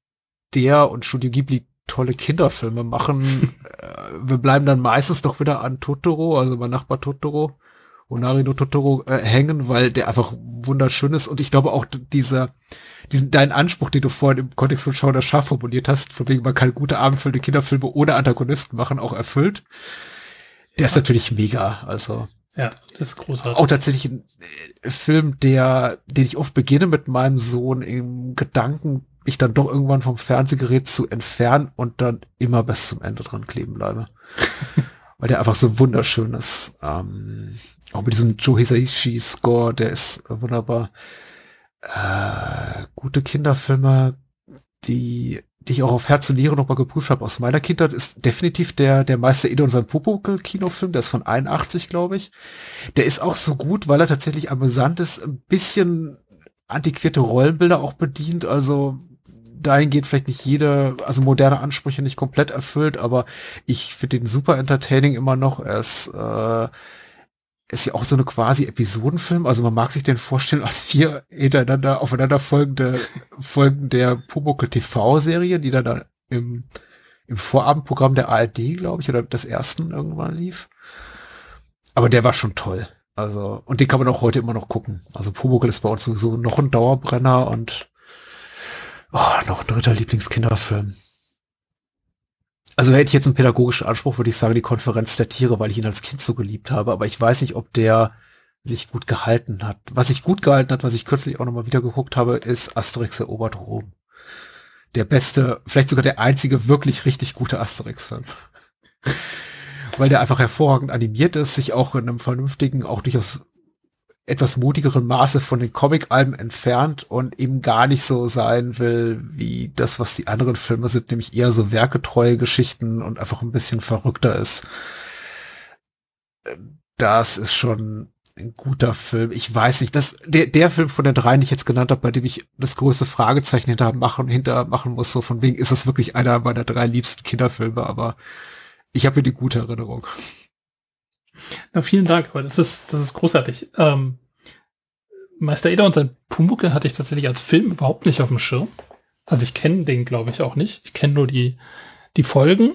[SPEAKER 2] der und Studio Ghibli tolle Kinderfilme machen. äh, wir bleiben dann meistens doch wieder an Totoro, also mein Nachbar Totoro. Onari no Totoro äh, hängen, weil der einfach wunderschön ist und ich glaube auch dieser, diesen, dein Anspruch, den du vorhin im Kontext von Schau das Schaf formuliert hast, von wegen man kann gute abendfüllende Kinderfilme ohne Antagonisten machen, auch erfüllt. Der ja. ist natürlich mega, also.
[SPEAKER 1] Ja, das ist großartig.
[SPEAKER 2] Auch tatsächlich ein äh, Film, der, den ich oft beginne mit meinem Sohn im Gedanken, mich dann doch irgendwann vom Fernsehgerät zu entfernen und dann immer bis zum Ende dran kleben bleibe. Weil der einfach so wunderschön ist. Ähm, auch mit diesem Joe Hisaishi-Score, der ist wunderbar. Äh, gute Kinderfilme, die, die ich auch auf Herz und Niere nochmal geprüft habe aus meiner Kindheit, ist definitiv der, der Meister Ede und sein Popokel-Kinofilm, der ist von 81, glaube ich. Der ist auch so gut, weil er tatsächlich amüsant ist, ein bisschen antiquierte Rollenbilder auch bedient, also dahin geht vielleicht nicht jede, also moderne Ansprüche nicht komplett erfüllt, aber ich finde den super entertaining immer noch. Er ist äh, ist ja auch so eine quasi Episodenfilm. Also man mag sich den vorstellen als vier hintereinander aufeinander folgende Folgen der Pumuckl TV-Serie, die dann da im, im Vorabendprogramm der ARD, glaube ich, oder des ersten irgendwann lief. Aber der war schon toll. Also, und den kann man auch heute immer noch gucken. Also Pumuckl ist bei uns sowieso noch ein Dauerbrenner und oh, noch ein dritter Lieblingskinderfilm. Also hätte ich jetzt einen pädagogischen Anspruch, würde ich sagen, die Konferenz der Tiere, weil ich ihn als Kind so geliebt habe. Aber ich weiß nicht, ob der sich gut gehalten hat. Was sich gut gehalten hat, was ich kürzlich auch nochmal wieder geguckt habe, ist Asterix erobert Rom. Der beste, vielleicht sogar der einzige wirklich richtig gute Asterix-Film. weil der einfach hervorragend animiert ist, sich auch in einem vernünftigen, auch durchaus etwas mutigeren Maße von den Comic-Alben entfernt und eben gar nicht so sein will, wie das, was die anderen Filme sind, nämlich eher so werketreue Geschichten und einfach ein bisschen verrückter ist. Das ist schon ein guter Film. Ich weiß nicht, dass der, der Film von den drei, die ich jetzt genannt habe, bei dem ich das größte Fragezeichen hinter machen, hinter machen muss, so von wegen ist es wirklich einer meiner drei liebsten Kinderfilme, aber ich habe hier die gute Erinnerung.
[SPEAKER 1] Na, vielen Dank, aber das ist, das ist großartig. Ähm, Meister Eder und sein Pumuckel hatte ich tatsächlich als Film überhaupt nicht auf dem Schirm. Also ich kenne den, glaube ich, auch nicht. Ich kenne nur die, die Folgen.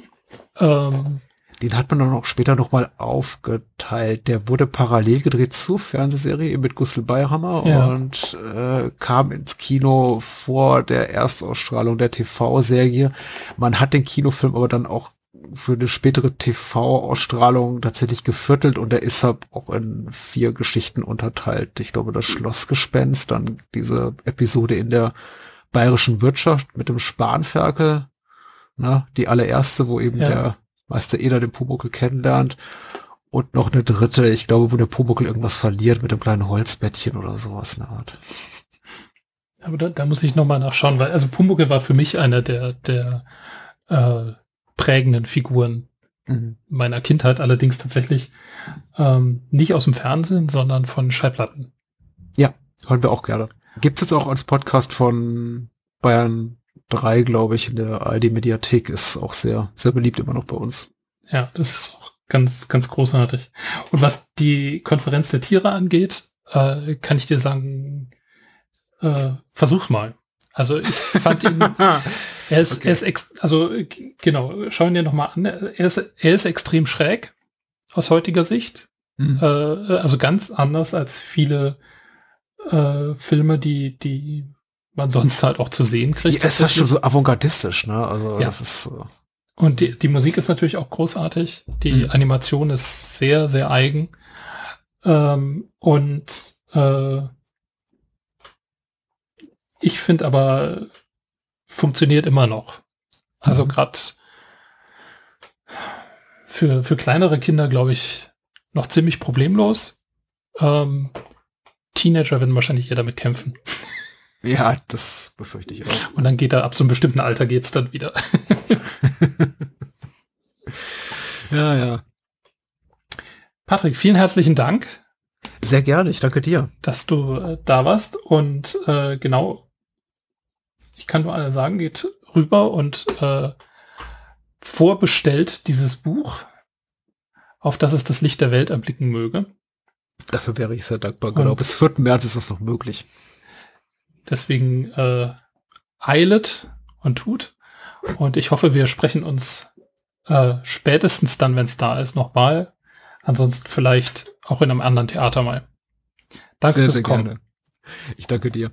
[SPEAKER 1] Ähm,
[SPEAKER 2] den hat man dann auch später noch mal aufgeteilt. Der wurde parallel gedreht zur Fernsehserie mit Gustl Bayhammer ja. und äh, kam ins Kino vor der Erstausstrahlung der TV-Serie. Man hat den Kinofilm aber dann auch für eine spätere TV-Ausstrahlung tatsächlich geviertelt und er ist halt auch in vier Geschichten unterteilt. Ich glaube, das Schlossgespenst, dann diese Episode in der bayerischen Wirtschaft mit dem Spanferkel ne? die allererste, wo eben
[SPEAKER 1] Ja.
[SPEAKER 2] der Meister Eder den Pumuckl kennenlernt. Und noch eine dritte, ich glaube, wo der Pumuckl irgendwas verliert mit einem kleinen Holzbettchen oder sowas in der Art.
[SPEAKER 1] Aber da, da muss ich nochmal nachschauen, weil also Pumuckl war für mich einer der, der äh, prägenden Figuren meiner Kindheit, allerdings tatsächlich ähm, nicht aus dem Fernsehen, sondern von Schallplatten.
[SPEAKER 2] Hören wir auch gerne. Gibt's jetzt auch als Podcast von Bayern 3, glaube ich, in der ARD-Mediathek. Ist auch sehr, sehr beliebt immer noch bei uns.
[SPEAKER 1] Ja, das ist auch ganz, ganz großartig. Und was die Konferenz der Tiere angeht, äh, kann ich dir sagen, äh, versuch's mal. Also ich fand ihn, er ist,
[SPEAKER 2] Okay.
[SPEAKER 1] er ist also genau, schau ihn dir nochmal an. Er ist, er ist extrem schräg aus heutiger Sicht.
[SPEAKER 2] Mhm.
[SPEAKER 1] Äh, also ganz anders als viele äh, Filme, die, die man sonst halt auch zu sehen kriegt.
[SPEAKER 2] Ja, es war schon so avantgardistisch, ne? Also
[SPEAKER 1] Ja.
[SPEAKER 2] das ist äh,
[SPEAKER 1] Und die, die Musik ist natürlich auch großartig. Die
[SPEAKER 2] Mhm.
[SPEAKER 1] Animation ist sehr, sehr eigen. Ähm, und äh, ich finde aber, funktioniert immer noch. Also
[SPEAKER 2] Mhm.
[SPEAKER 1] gerade für, für kleinere Kinder, glaube ich, noch ziemlich problemlos. Ähm, Teenager werden wahrscheinlich eher damit kämpfen.
[SPEAKER 2] ja, das befürchte ich auch.
[SPEAKER 1] Und dann geht da ab so einem bestimmten Alter geht's dann wieder.
[SPEAKER 2] Ja, ja.
[SPEAKER 1] Patrick, vielen herzlichen Dank.
[SPEAKER 2] Sehr gerne, ich danke dir.
[SPEAKER 1] dass du äh, da warst und äh, genau, ich kann nur alle sagen, geht rüber und äh, vorbestellt dieses Buch, auf das es das Licht der Welt erblicken möge.
[SPEAKER 2] Dafür wäre ich sehr dankbar. Genau,
[SPEAKER 1] Und-
[SPEAKER 2] bis 4. März ist das noch möglich.
[SPEAKER 1] Deswegen äh, eilet und tut. Und ich hoffe, wir sprechen uns äh, spätestens dann, wenn es da ist, nochmal. Ansonsten vielleicht auch in einem anderen Theater mal. Danke
[SPEAKER 2] sehr,
[SPEAKER 1] fürs
[SPEAKER 2] sehr
[SPEAKER 1] Kommen.
[SPEAKER 2] gerne. Ich danke dir.